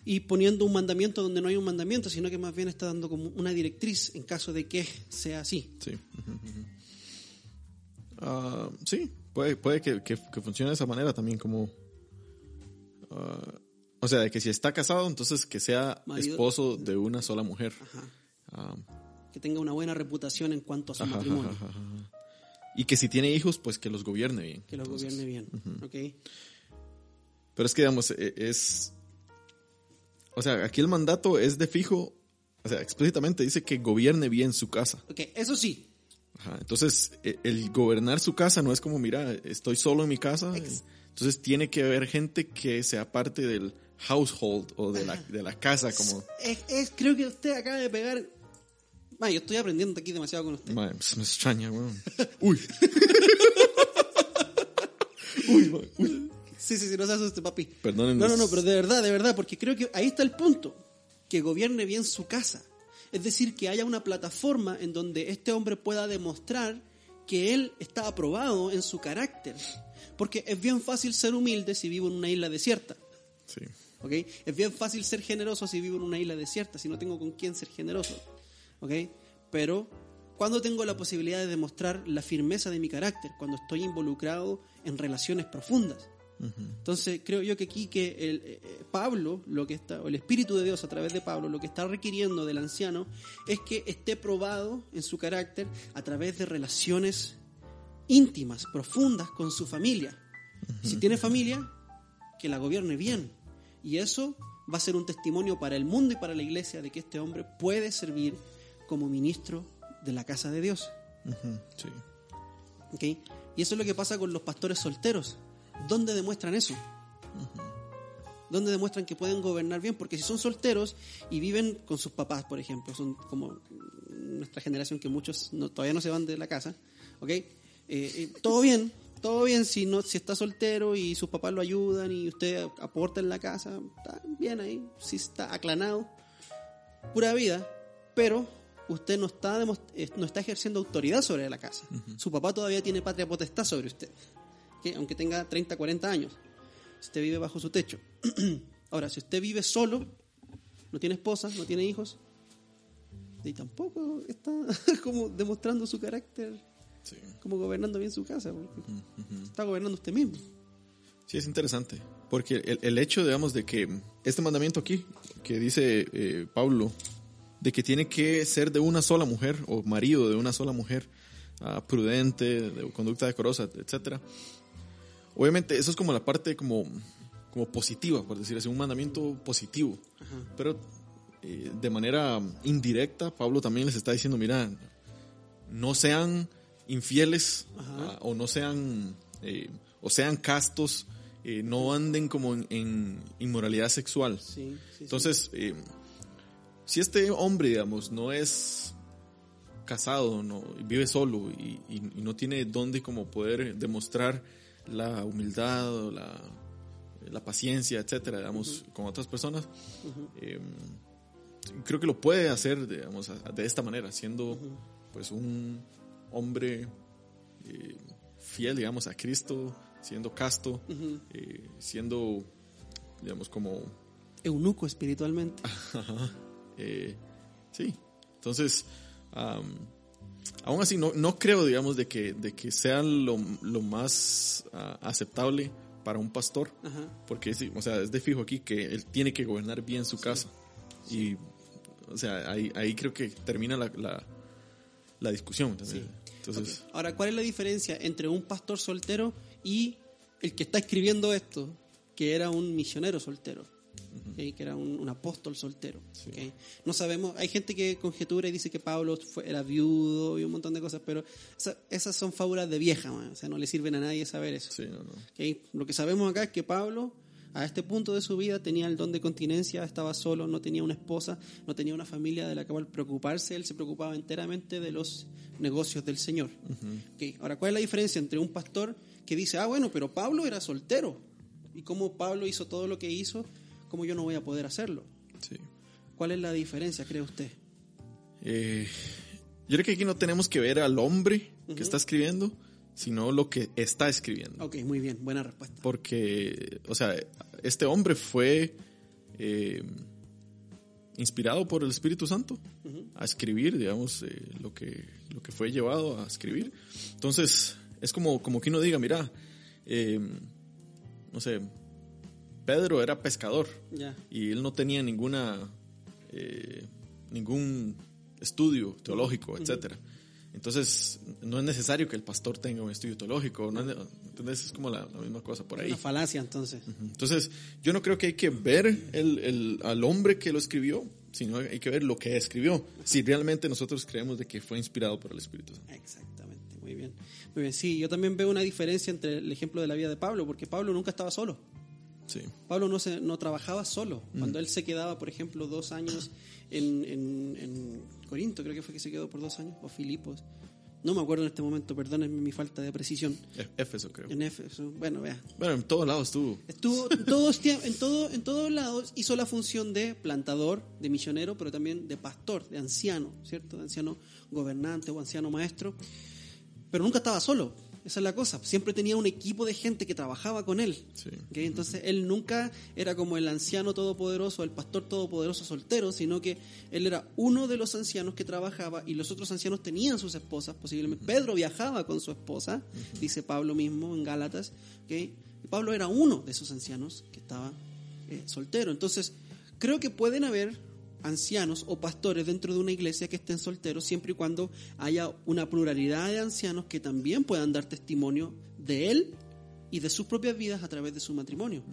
y poniendo un mandamiento donde no hay un mandamiento, sino que más bien está dando como una directriz en caso de que sea así. Sí. Ah, sí, puede, puede que, que- que funcione de esa manera también como... ah, o sea, de que si está casado, entonces que sea Marido. esposo de una sola mujer. Ajá. Ah, Que tenga una buena reputación en cuanto a su ajá, matrimonio. ajá, ajá, ajá. Y que si tiene hijos, pues que los gobierne bien. Que lo Entonces, gobierne bien. ¿ok? Pero es que, digamos, e- es... O sea, aquí el mandato es de fijo, o sea, explícitamente dice que gobierne bien su casa. Ok, eso sí. Ajá, entonces, e- el gobernar su casa no es como, mira, estoy solo en mi casa. Ex- Entonces tiene que haber gente que sea parte del household o de la, de la casa, como... Es- es- creo que usted acaba de pegar. Ma, yo estoy aprendiendo aquí demasiado con usted. Pues, me extraña, weón. Uy. Uy, uy. Sí, sí, sí, no se asuste, papi. Perdónennos. No, no, no, pero de verdad, de verdad, porque creo que ahí está el punto. Que gobierne bien su casa. Es decir, que haya una plataforma en donde este hombre pueda demostrar que él está aprobado en su carácter. Porque es bien fácil ser humilde si vivo en una isla desierta. Sí. ¿ok? Es bien fácil ser generoso si vivo en una isla desierta, si no tengo con quién ser generoso. ¿Ok? Pero cuando tengo la posibilidad de demostrar la firmeza de mi carácter, cuando estoy involucrado en relaciones profundas. Entonces creo yo que aquí que el, eh, eh, Pablo, lo que está, o el Espíritu de Dios a través de Pablo, lo que está requiriendo del anciano es que esté probado en su carácter a través de relaciones íntimas, profundas con su familia. Si tiene familia, que la gobierne bien. Y eso va a ser un testimonio para el mundo y para la iglesia de que este hombre puede servir como ministro de la casa de Dios. Sí. ¿ok? Y eso es lo que pasa con los pastores solteros. ¿Dónde demuestran eso? ¿Dónde demuestran que pueden gobernar bien? Porque si son solteros y viven con sus papás, por ejemplo, son como nuestra generación que muchos no- todavía no se van de la casa, ¿ok? Eh, eh, todo bien, todo bien si no si está soltero y sus papás lo ayudan y usted aporta en la casa, está bien ahí, si está aclanado, pura vida, pero usted no está, eh, no está ejerciendo autoridad sobre la casa. Su papá todavía tiene patria potestad sobre usted, aunque tenga 30, 40 años. Usted vive bajo su techo. Ahora, si usted vive solo, no tiene esposa, no tiene hijos, y tampoco está como demostrando su carácter, Sí. como gobernando bien su casa, porque está gobernando usted mismo. Sí, es interesante. Porque el, el hecho, digamos, de que este mandamiento aquí, que dice eh, Pablo, de que tiene que ser de una sola mujer, o marido de una sola mujer, ah, prudente, de conducta decorosa, etcétera. Obviamente, eso es como la parte como, como positiva, por decir así, un mandamiento positivo. Pero eh, de manera indirecta, Pablo también les está diciendo, mira, no sean infieles ah, o no sean eh, o sean castos, eh, no anden como en, en inmoralidad sexual. Sí, sí, sí. Entonces, eh, si este hombre, digamos, no es casado, no vive solo y, y- y no tiene dónde como poder demostrar la humildad, o la, la paciencia, etcétera, digamos, con otras personas, eh, creo que lo puede hacer, digamos, de esta manera, siendo pues un hombre eh, fiel, digamos, a Cristo, siendo casto, eh, siendo, digamos, como Eunuco espiritualmente. Ajá. Eh, sí. Entonces, am, aún así, no, no creo, digamos, de que, de que sea lo, lo más ah, aceptable para un pastor. Ajá. Porque, sí, o sea, es de fijo aquí que él tiene que gobernar bien su casa. Y, o sea, ahí, ahí creo que termina la, la, la discusión. ¿entendés? Entonces, Ok. Ahora, ¿cuál es la diferencia entre un pastor soltero y el que está escribiendo esto, que era un misionero soltero? Ok, que era un, un apóstol soltero. ok. No sabemos, hay gente que conjetura y dice que Pablo fue- era viudo y un montón de cosas, pero esa- esas son fábulas de vieja, man, o sea, no le sirven a nadie saber eso. sí, no, no. ok. Lo que sabemos acá es que Pablo, a este punto de su vida, tenía el don de continencia, estaba solo, no tenía una esposa, no tenía una familia de la cual preocuparse, él se preocupaba enteramente de los negocios del Señor. Ok, Ahora, ¿cuál es la diferencia entre un pastor que dice, ah, bueno, pero Pablo era soltero? ¿Y cómo Pablo hizo todo lo que hizo? ¿Cómo yo no voy a poder hacerlo? Sí. ¿Cuál es la diferencia, cree usted? Eh, yo creo que aquí no tenemos que ver al hombre que está escribiendo, sino lo que está escribiendo. Ok, muy bien, buena respuesta. Porque, o sea, este hombre fue eh, inspirado por el Espíritu Santo a escribir, digamos, eh, lo, que, lo que fue llevado a escribir. Entonces, es como, como que uno diga, mira, eh, no sé, Pedro era pescador y él no tenía ninguna eh, ningún estudio teológico, etcétera. Entonces, no es necesario que el pastor tenga un estudio teológico, no es, entonces es como la, la misma cosa por ahí. Una falacia, entonces. Entonces, yo no creo que hay que ver el, el- al hombre que lo escribió, sino hay que ver lo que escribió. Si realmente nosotros creemos de que fue inspirado por el Espíritu Santo. Exactamente, muy bien. Muy bien, sí, yo también veo una diferencia entre el ejemplo de la vida de Pablo, porque Pablo nunca estaba solo. Sí. Pablo no, se, no trabajaba solo. Mm. Cuando él se quedaba, por ejemplo, dos años en, en- en Corinto, creo que fue que se quedó por dos años, o Filipos, No me acuerdo en este momento, perdónenme mi falta de precisión. Éfeso, creo. En Éfeso, bueno, vea. Bueno, en todos lados estuvo. Estuvo todos, en, todo, en todos lados, hizo la función de plantador, de misionero, pero también de pastor, de anciano, ¿cierto? De anciano gobernante o anciano maestro. Pero nunca estaba solo, esa es la cosa. Siempre tenía un equipo de gente que trabajaba con él. Entonces él nunca era como el anciano todopoderoso, el pastor todopoderoso soltero, sino que él era uno de los ancianos que trabajaba y los otros ancianos tenían sus esposas, posiblemente. Pedro viajaba con su esposa, dice Pablo mismo en Gálatas. ¿ok? Y Pablo era uno de esos ancianos que estaba eh, soltero. Entonces creo que pueden haber ancianos o pastores dentro de una iglesia que estén solteros siempre y cuando haya una pluralidad de ancianos que también puedan dar testimonio de él y de sus propias vidas a través de su matrimonio.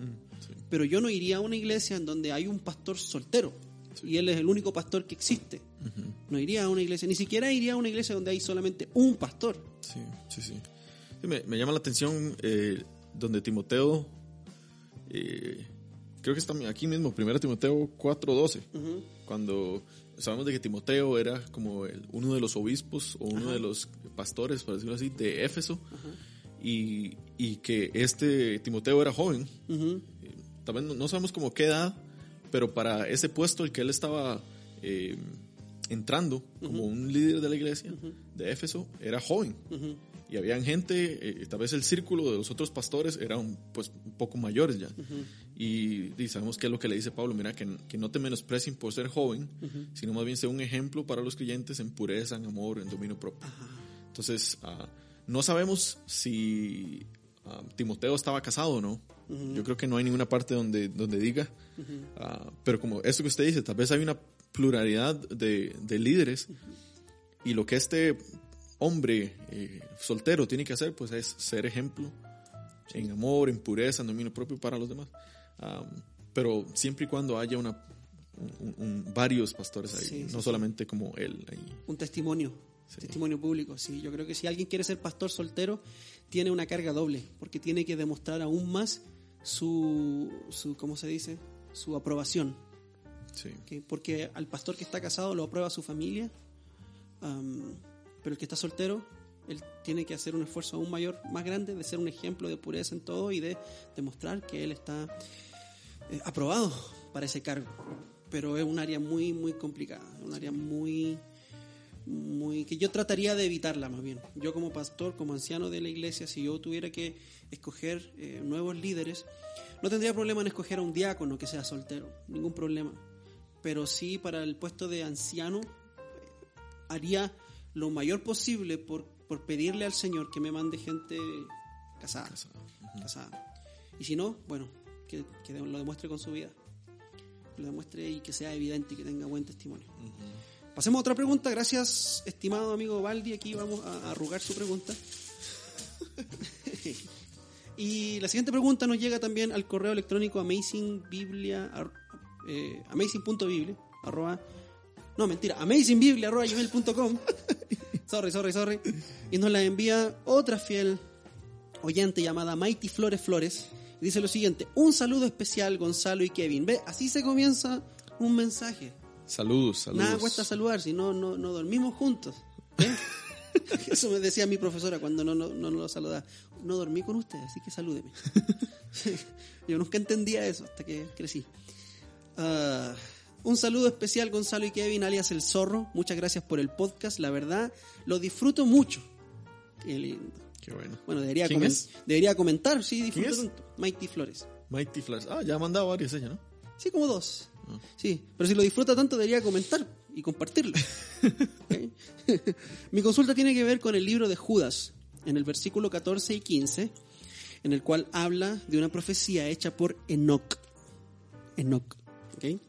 sí. Pero yo no iría a una iglesia en donde hay un pastor soltero y él es el único pastor que existe. No iría a una iglesia, ni siquiera iría a una iglesia donde hay solamente un pastor. Sí, sí, sí. Sí, me, me llama la atención eh, donde Timoteo, eh, creo que está aquí mismo, 1 Timoteo 4.12, cuando sabemos de que Timoteo era como el- uno de los obispos o uno de los pastores, por decirlo así, de Éfeso, y, y que este Timoteo era joven, eh, también no, no sabemos como qué edad, pero para ese puesto el que él estaba eh, entrando como un líder de la iglesia de Éfeso, era joven. Y habían gente, eh, tal vez el círculo de los otros pastores eran pues un poco mayores ya. Y, y sabemos que es lo que le dice Pablo, mira, que, que no te menosprecien por ser joven, sino más bien sea un ejemplo para los creyentes en pureza, en amor, en dominio propio. Entonces, ah, no sabemos si ah, Timoteo estaba casado o no. Yo creo que no hay ninguna parte donde, donde diga. Ah, pero como esto que usted dice, tal vez hay una pluralidad de, de líderes y lo que este hombre eh, soltero tiene que hacer pues es ser ejemplo en amor, en pureza, en dominio propio para los demás. Am, pero siempre y cuando haya una, un- un- varios pastores ahí, Sí, sí, no sí. solamente como él ahí. Un testimonio, testimonio público. Sí, yo creo que si alguien quiere ser pastor soltero, tiene una carga doble, porque tiene que demostrar aún más su, su ¿cómo se dice? Su aprobación. Sí. ¿ok? Porque al pastor que está casado lo aprueba su familia, am, pero el que está soltero, él tiene que hacer un esfuerzo aún mayor, más grande, de ser un ejemplo de pureza en todo y de demostrar que él está aprobado para ese cargo. Pero es un área muy, muy complicada, un área muy, muy que yo trataría de evitarla más bien. Yo como pastor, como anciano de la iglesia, si yo tuviera que escoger eh, nuevos líderes, no tendría problema en escoger a un diácono que sea soltero, ningún problema. Pero sí para el puesto de anciano eh, haría lo mayor posible por, por pedirle al Señor que me mande gente casada. casada. Y si no, bueno, que, que lo demuestre con su vida. Que lo demuestre y que sea evidente y que tenga buen testimonio. Pasemos a otra pregunta. Gracias, estimado amigo Baldi. Aquí vamos a arrugar su pregunta. y la siguiente pregunta nos llega también al correo electrónico amazingbiblia, ar- eh, amazing.biblia, arroba, no, mentira, amazingbiblia, arroba gmail.com. sorry, sorry, sorry. Y nos la envía otra fiel oyente llamada Mighty Flores Flores. Dice lo siguiente, un saludo especial Gonzalo y Kevin. Ve, así se comienza un mensaje. Saludos, saludos. Nada cuesta saludar si no, no, no dormimos juntos. ¿eh? Eso me decía mi profesora cuando no, no, no lo saludaba. No dormí con usted, así que salúdeme. Yo nunca entendía eso hasta que crecí. Ah, un saludo especial Gonzalo y Kevin, alias El Zorro. Muchas gracias por el podcast. La verdad, lo disfruto mucho. Qué lindo. Qué bueno. Bueno, debería, ¿Quién comen- es? debería comentar, sí, ¿Quién disfruto tanto. Mighty Flores. Mighty Flash. Ah, ya ha mandado varias ella, ¿no? Sí, como dos. Sí, pero si lo disfruta tanto debería comentar y compartirlo. Mi consulta tiene que ver con el libro de Judas, en el versículo 14 y 15, en el cual habla de una profecía hecha por Enoch. Enoch. ¿ok?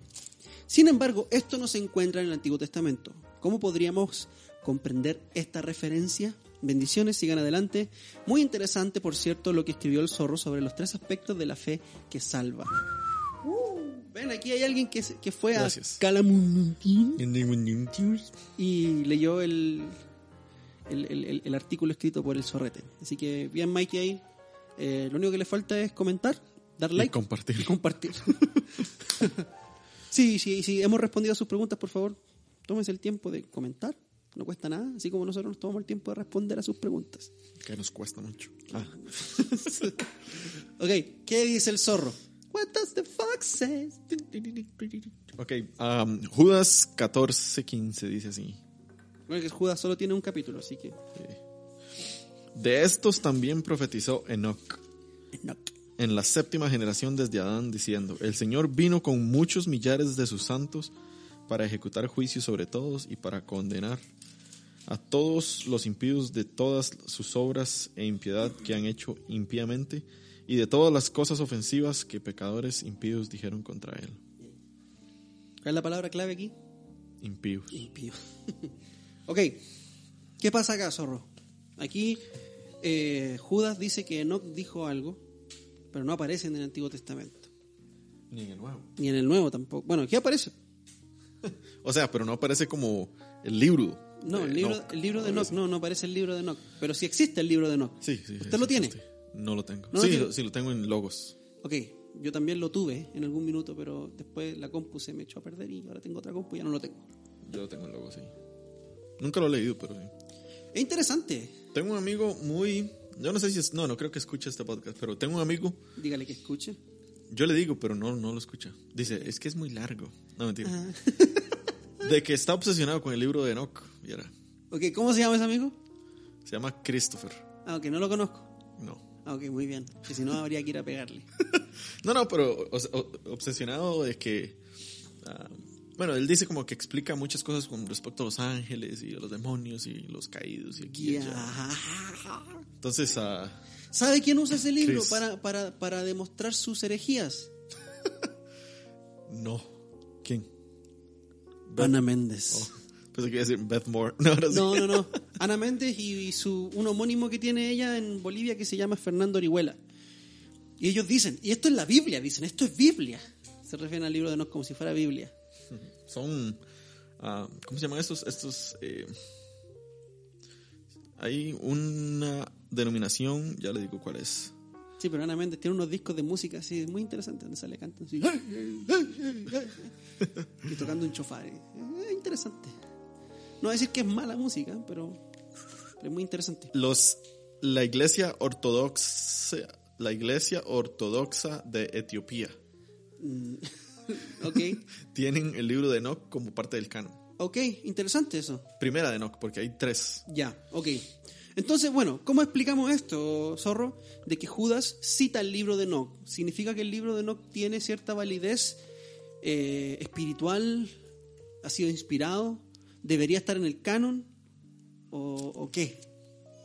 Sin embargo, esto no se encuentra en el Antiguo Testamento. ¿Cómo podríamos comprender esta referencia? Bendiciones, sigan adelante. Muy interesante, por cierto, lo que escribió el zorro sobre los tres aspectos de la fe que salva. Ven, aquí hay alguien que, que fue Gracias. a Calamunutín y leyó el, el, el- artículo escrito por el zorrete. Así que bien, Mikey ahí. Eh, lo único que le falta es comentar, dar like compartir. y compartir. sí, sí, sí. Hemos respondido a sus preguntas, por favor. Tómense el tiempo de comentar No cuesta nada, así como nosotros nos tomamos el tiempo de responder a sus preguntas. Que nos cuesta mucho. Ah. Ok, ¿qué dice el zorro? What does the fox say? Ok, um, Judas 14, 15 dice así. Bueno, que Judas solo tiene un capítulo, así que... De estos también profetizó Enoch No. en la séptima generación desde Adán, diciendo, el Señor vino con muchos millares de sus santos para ejecutar juicio sobre todos y para condenar a todos los impíos de todas sus obras e impiedad que han hecho impíamente y de todas las cosas ofensivas que pecadores impíos dijeron contra él. ¿Cuál es la palabra clave aquí? Impíos. Impío. ok, ¿qué pasa acá, zorro? Aquí eh, Judas dice que Enoch dijo algo, pero no aparece en el Antiguo Testamento. Ni en el nuevo. Ni en el Nuevo tampoco. Bueno, ¿qué aparece? O sea, pero no aparece como el libro. No, el libro, Enoch. el libro de Enoch, no, no aparece el libro de Enoch. Pero sí existe el libro de Enoch. Sí, sí. ¿Usted sí, lo tiene? existe. No lo tengo. ¿No lo sí, lo, sí, lo tengo en logos. Ok, yo también lo tuve en algún minuto, pero después la compu se me echó a perder y ahora tengo otra compu y ya no lo tengo. Yo lo tengo en logos, sí. Nunca lo he leído, pero sí. Es interesante. Tengo un amigo muy... Yo no sé si es... No, no creo que escuche este podcast, pero tengo un amigo... Dígale que escuche. Yo le digo, pero no, no lo escucha. Dice, es que es muy largo. No, mentira. Ah. De que está obsesionado con el libro de Enoch. Viera. Ok, ¿cómo se llama ese amigo? Se llama Christopher. Ah, ok, no lo conozco. No. Ah, ok, muy bien. Que si no, habría que ir a pegarle. No, no, pero o- obsesionado de que... ah, bueno, él dice como que explica muchas cosas con respecto a los ángeles y a los demonios y los caídos y aquí y allá. Entonces, ah, ¿Sabe quién usa ese libro Chris. para, para, para demostrar sus herejías? no. ¿Quién? Ana Méndez. Oh, pensé que iba a decir Beth Moore. No. No, no, no. Ana Méndez y su, un homónimo que tiene ella en Bolivia que se llama Fernando Orihuela. Y ellos dicen, y esto es la Biblia, dicen, esto es Biblia. Se refieren al libro de Enoch como si fuera Biblia. Son, ah, ¿cómo se llaman estos? Estos, eh, hay una denominación, ya le digo cuál es. Sí, pero Ana Méndez tiene unos discos de música así muy interesantes donde sale cantando así. y tocando un chofar. Es interesante. No voy a decir que es mala música, pero, pero es muy interesante. Los, la iglesia ortodoxa, la iglesia ortodoxa de Etiopía Ok, tienen el libro de Enoch como parte del canon. ok, interesante eso. Primera de Enoch, porque hay tres. Ya, ok. Entonces, bueno, ¿cómo explicamos esto, Zorro? De que Judas cita el libro de Enoch. ¿Significa que el libro de Enoch tiene cierta validez eh, espiritual? ¿Ha sido inspirado? ¿Debería estar en el canon? ¿O, o qué?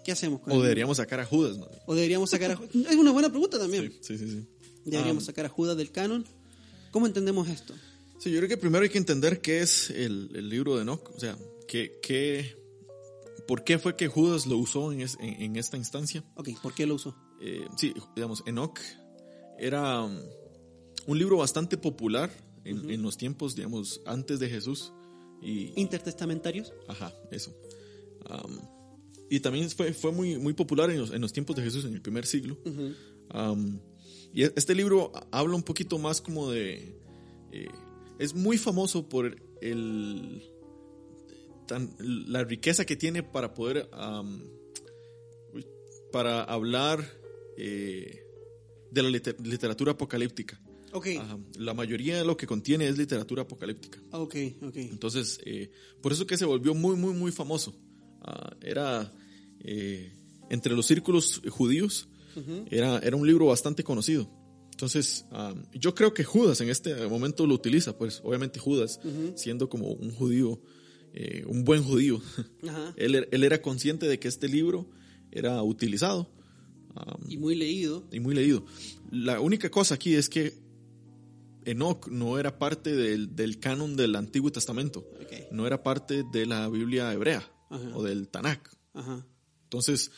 ¿Qué hacemos con O él? deberíamos sacar a Judas, ¿no? ¿O deberíamos sacar a Judas? Es una buena pregunta también. Sí, sí, sí. ¿Deberíamos Ah. sacar a Judas del canon? ¿Cómo entendemos esto? Sí, yo creo que primero hay que entender qué es el, el libro de Enoch. O sea, qué, qué, ¿por qué fue que Judas lo usó en, es- en- en esta instancia? Ok, ¿por qué lo usó? Eh, sí, digamos, Enoch era um, un libro bastante popular en, en los tiempos, digamos, antes de Jesús. Y, ¿Intertestamentarios? Ajá, eso. Y también fue, fue muy, muy popular en los, en los tiempos de Jesús, en el primer siglo. Y e- este libro habla un poquito más como de... eh, es muy famoso por el... tan- la riqueza que tiene para poder... para hablar eh, de la liter- literatura apocalíptica. Ok, Ajá, La mayoría de lo que contiene es literatura apocalíptica. ok, ok. Entonces, eh, por eso que se volvió muy, muy, muy famoso. Ah, era eh, entre los círculos judíos, era, era un libro bastante conocido. Entonces, ah, yo creo que Judas en este momento lo utiliza, pues obviamente Judas, siendo como un judío, eh, un buen judío, Ajá. él, er- él era consciente de que este libro era utilizado ah, Y muy leído. y muy leído. La única cosa aquí es que Enoch no era parte del, del canon del Antiguo Testamento, Ok. no era parte de la Biblia hebrea Ajá. o del Tanakh. Ajá. Entonces,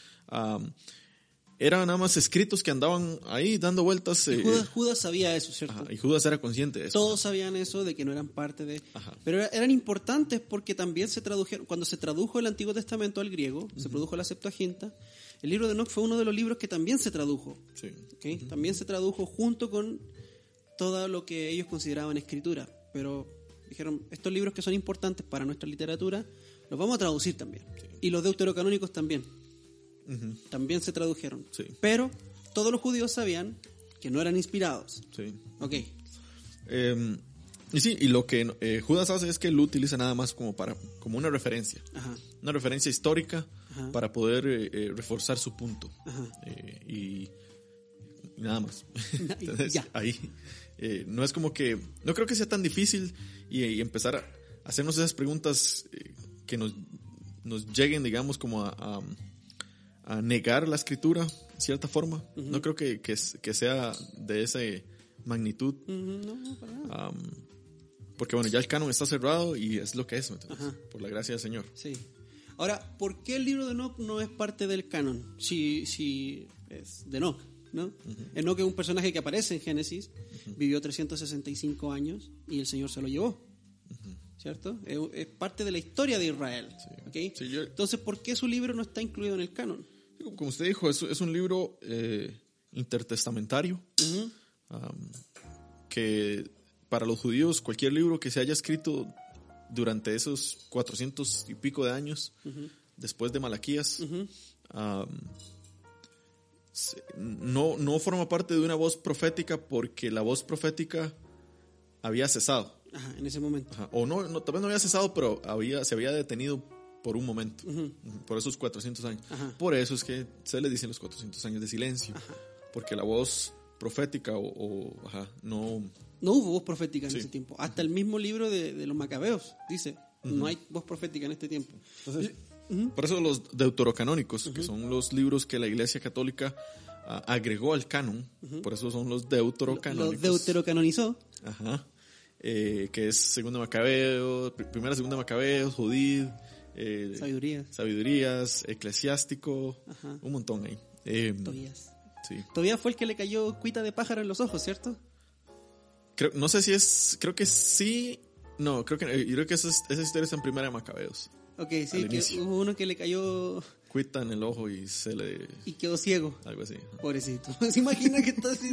eran nada más escritos que andaban ahí dando vueltas. eh, Judas, Judas sabía eso, ¿cierto? ajá, y Judas era consciente de eso. Todos sabían eso, de que no eran parte de... Ajá. Pero era- eran importantes porque también se tradujeron, cuando se tradujo el Antiguo Testamento al griego, se produjo la Septuaginta, el libro de Enoch fue uno de los libros que también se tradujo. También se tradujo junto con todo lo que ellos consideraban escritura. Pero dijeron, estos libros que son importantes para nuestra literatura, Los vamos a traducir también. Y los deuterocanónicos también. También se tradujeron. Sí. Pero todos los judíos sabían que no eran inspirados. Sí. Ok. Eh, y sí, y lo que eh, Judas hace es que lo utiliza nada más como para como una referencia, Ajá. una referencia histórica Ajá. para poder eh, eh, reforzar su punto. Ajá. Eh, y, nada más. Entonces, ya. ahí. Eh, no es como que. No creo que sea tan difícil y, y empezar a hacernos esas preguntas eh, que nos, nos lleguen, digamos, como a, a- a negar la escritura, de cierta forma. No creo que, que, sea de esa magnitud. Ujú, No, no, para nada. Am, porque bueno, ya el canon está cerrado y es lo que es. Por la gracia del Señor. Sí. Ahora, ¿por qué el libro de Enoch no es parte del canon? Si, si es de Enoch, ¿no? Enoch es un personaje que aparece en Génesis, vivió 365 años y el Señor se lo llevó. ¿Cierto? Es, es parte de la historia de Israel. ¿ok? Sí, yo- Entonces, ¿por qué su libro no está incluido en el canon? Como usted dijo, es, es un libro eh, intertestamentario que para los judíos cualquier libro que se haya escrito durante esos 400 y pico de años después de Malaquías se- no, no forma parte de una voz profética porque la voz profética había cesado. Ajá, en ese momento. Ajá, O no, no, tal vez no había cesado, pero había, se había detenido por un momento, Ujú, por esos 400 años. Ajá. Por eso es que se le dicen los 400 años de silencio, porque la voz profética o, o, ajá, no... No hubo voz profética en Sí. ese tiempo. Hasta el mismo libro de, de los macabeos dice, no hay voz profética en este tiempo. Entonces, por eso los deuterocanónicos, que son los libros que la Iglesia Católica ah, agregó al canon, por eso son los Lo deuterocanónicos. deuterocanonizó. Ajá. Eh, que es Segunda Macabeo, pr- Primera Segunda Macabeo, Judith, eh, Sabiduría. Sabidurías, Eclesiástico, Ajá. un montón ahí. Eh, Tobías. sí. Tobías fue el que le cayó cuita de pájaro en los ojos, ¿cierto? Creo, no sé si es, creo que sí, no, creo que, eh, yo creo que esa, es- esa historia está en Primera de Macabeos. Ok, sí, que hubo uno que le cayó Cuita en el ojo y se le, y quedó ciego. algo así. ajá. Pobrecito. ¿Se imagina que está, está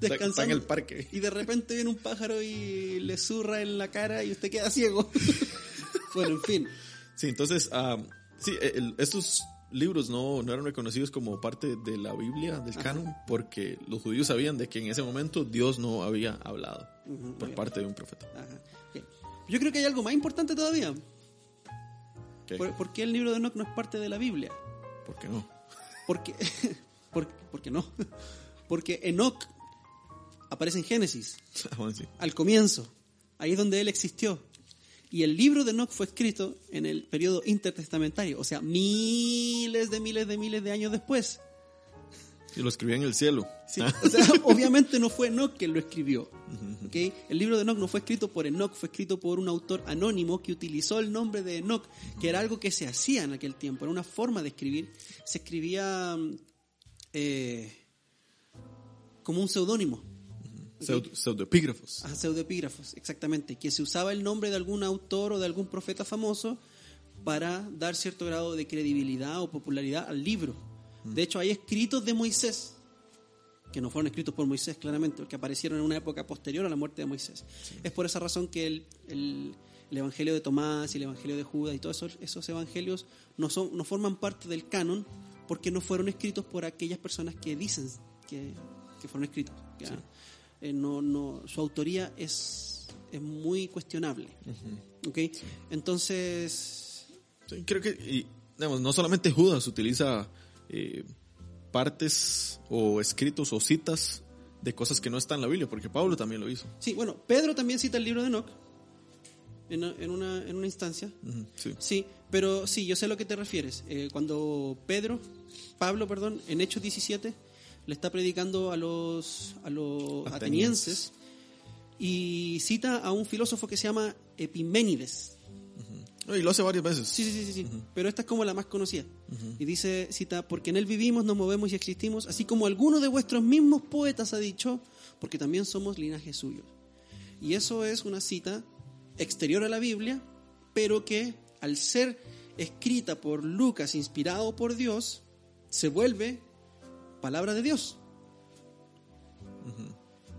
descansando? está en el parque. Y de repente viene un pájaro y le zurra en la cara y usted queda ciego. bueno, en fin. Sí, entonces, ah, sí, el- estos libros no, no eran reconocidos como parte de la Biblia, del canon, porque los judíos sabían de que en ese momento Dios no había hablado Ujú, por ok. parte de un profeta. Ajá. Yo creo que hay algo más importante todavía. ¿Qué? ¿Por, por qué el libro de Enoch no es parte de la Biblia? ¿Por qué no? Porque, porque, porque no. Porque Enoch aparece en Génesis, Ah, al comienzo. Ahí es donde él existió. Y el libro de Enoch fue escrito en el periodo intertestamentario, o sea, miles de miles de miles de años después. Y lo escribía en el cielo. Sí, O sea, obviamente no fue Enoch quien lo escribió. El libro de Enoch no fue escrito por Enoch, fue escrito por un autor anónimo que utilizó el nombre de Enoch, que era algo que se hacía en aquel tiempo, era una forma de escribir. Se escribía mm, eh, como un seudónimo. Pseudoepígrafos. Ajá, pseudoepígrafos, exactamente, que se usaba el nombre de algún autor o de algún profeta famoso para dar cierto grado de credibilidad o popularidad al libro. De hecho, hay escritos de Moisés, que no fueron escritos por Moisés claramente, porque aparecieron en una época posterior a la muerte de Moisés. Es por esa razón que el, el- el Evangelio de Tomás y el Evangelio de Judas y todos esos, esos evangelios no, son, no forman parte del canon porque no fueron escritos por aquellas personas que dicen que, que fueron escritos. Eh, no, no, su autoría es, es muy cuestionable. ¿ok? Entonces, Sí, creo que, y, digamos, no solamente Judas utiliza eh, partes o escritos o citas de cosas que no están en la Biblia, porque Pablo también lo hizo. sí, bueno, Pedro también cita el libro de Enoch en, en una, en una instancia. Sí, pero sí, yo sé a lo que te refieres. Eh, cuando Pedro, Pablo, perdón, en Hechos 17, le está predicando a los, a los atenienses Atenienses. y cita a un filósofo que se llama Epiménides. Y lo hace varias veces. Sí, sí, sí, sí, sí. pero esta es como la más conocida. Y dice, cita, porque en él vivimos, nos movemos y existimos, así como alguno de vuestros mismos poetas ha dicho, porque también somos linaje suyo. Y eso es una cita exterior a la Biblia, pero que al ser escrita por Lucas, inspirado por Dios, se vuelve palabra de Dios.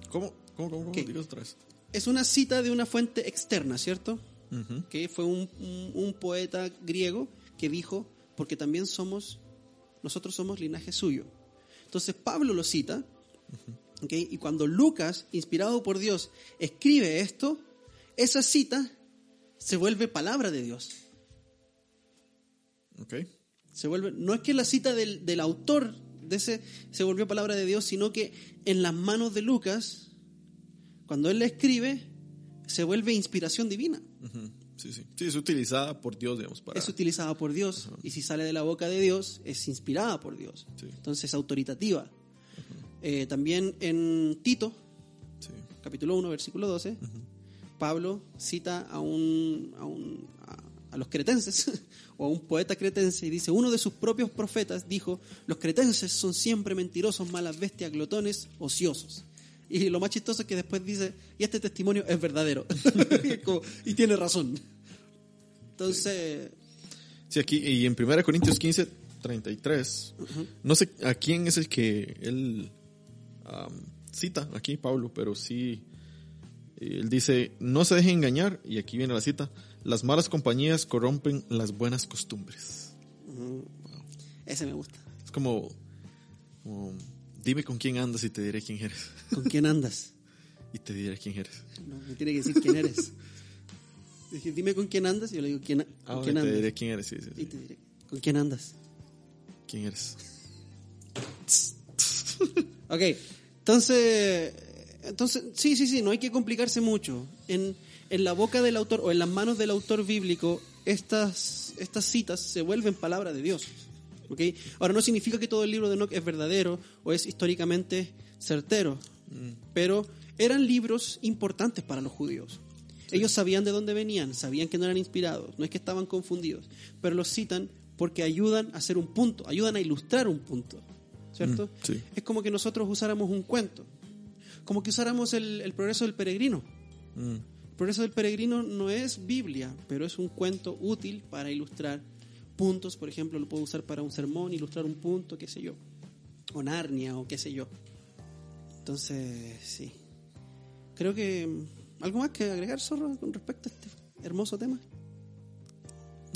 ¿Cómo? ¿Cómo? ¿Cómo? cómo? Otra vez. Es una cita de una fuente externa, ¿cierto? Que fue un, un- un poeta griego que dijo, porque también somos, nosotros somos linaje suyo. Entonces Pablo lo cita, y cuando Lucas, inspirado por Dios, escribe esto, esa cita se vuelve palabra de Dios. Se vuelve, no es que la cita del, del autor de ese se volvió palabra de Dios, sino que en las manos de Lucas, cuando él la escribe, se vuelve inspiración divina. Sí, sí. Sí, es utilizada por Dios, digamos, para... Es utilizada por Dios y si sale de la boca de Dios, es inspirada por Dios. Sí. Entonces es autoritativa. Eh, también en Tito, Sí. capítulo 1, versículo 12, Pablo cita a, un, a, un- a- a los cretenses o a un poeta cretense y dice, uno de sus propios profetas dijo, los cretenses son siempre mentirosos, malas bestias, glotones, ociosos. Y lo más chistoso es que después dice, y este testimonio es verdadero. Y como, y tiene razón. Entonces, Sí, aquí, y en 1 Corintios 15, 33, no sé a quién es el que él am, cita aquí, Pablo, pero sí, eh, él dice, no se dejen engañar, y aquí viene la cita, las malas compañías corrompen las buenas costumbres. ese me gusta. Es como, como, dime con quién andas y te diré quién eres. ¿Con quién andas? Y te diré quién eres. No, me tiene que decir quién eres. Dije, dime con quién andas y yo le digo, ¿quién, Ah, ¿con bueno, quién te andas? diré quién eres, sí, sí, sí. Y te diré, ¿con quién andas? ¿Quién eres? Ok, entonces, entonces, sí, sí, sí, no hay que complicarse mucho. En, en la boca del autor o en las manos del autor bíblico, estas, estas citas se vuelven palabra de Dios. ¿Ok? Ahora, no significa que todo el libro de Enoch es verdadero o es históricamente certero, pero eran libros importantes para los judíos. Ellos sabían de dónde venían, sabían que no eran inspirados, no es que estaban confundidos, pero los citan porque ayudan a hacer un punto, ayudan a ilustrar un punto, ¿cierto? Mm, sí. Es como que nosotros usáramos un cuento, como que usáramos el, el progreso del peregrino. Mm, El progreso del peregrino no es Biblia, pero es un cuento útil para ilustrar puntos. Por ejemplo, lo puedo usar para un sermón, ilustrar un punto, qué sé yo. O Narnia, o qué sé yo. Entonces, sí. Creo que. mm, ¿Algo más que agregar, Zorro, con respecto a este hermoso tema?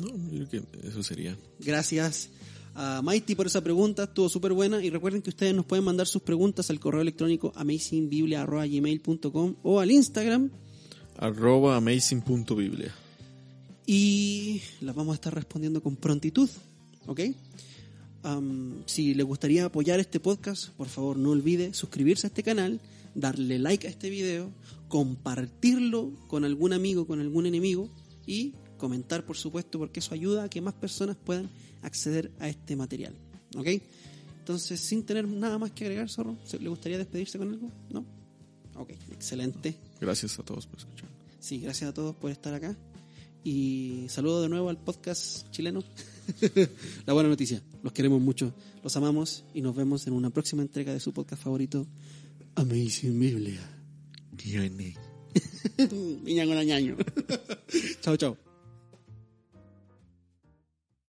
No, yo creo que eso sería. Gracias a Mighty por esa pregunta, estuvo súper buena. Y recuerden que ustedes nos pueden mandar sus preguntas al correo electrónico amazingbiblia.gmail.com o al Instagram Arroba amazing.biblia. y las vamos a estar respondiendo con prontitud, ¿ok? Am, si le gustaría apoyar este podcast, por favor no olvide suscribirse a este canal, darle like a este video, compartirlo con algún amigo, con algún enemigo y comentar, por supuesto, porque eso ayuda a que más personas puedan acceder a este material, ¿ok? Entonces, sin tener nada más que agregar, Zorro, ¿se- ¿le gustaría despedirse con algo? ¿No? Ok, excelente. Gracias a todos por escuchar. Sí, gracias a todos por estar acá. Y saludo de nuevo al podcast chileno. La buena noticia, los queremos mucho, los amamos y nos vemos en una próxima entrega de su podcast favorito, Amazing Biblia. Niña con chao, chao.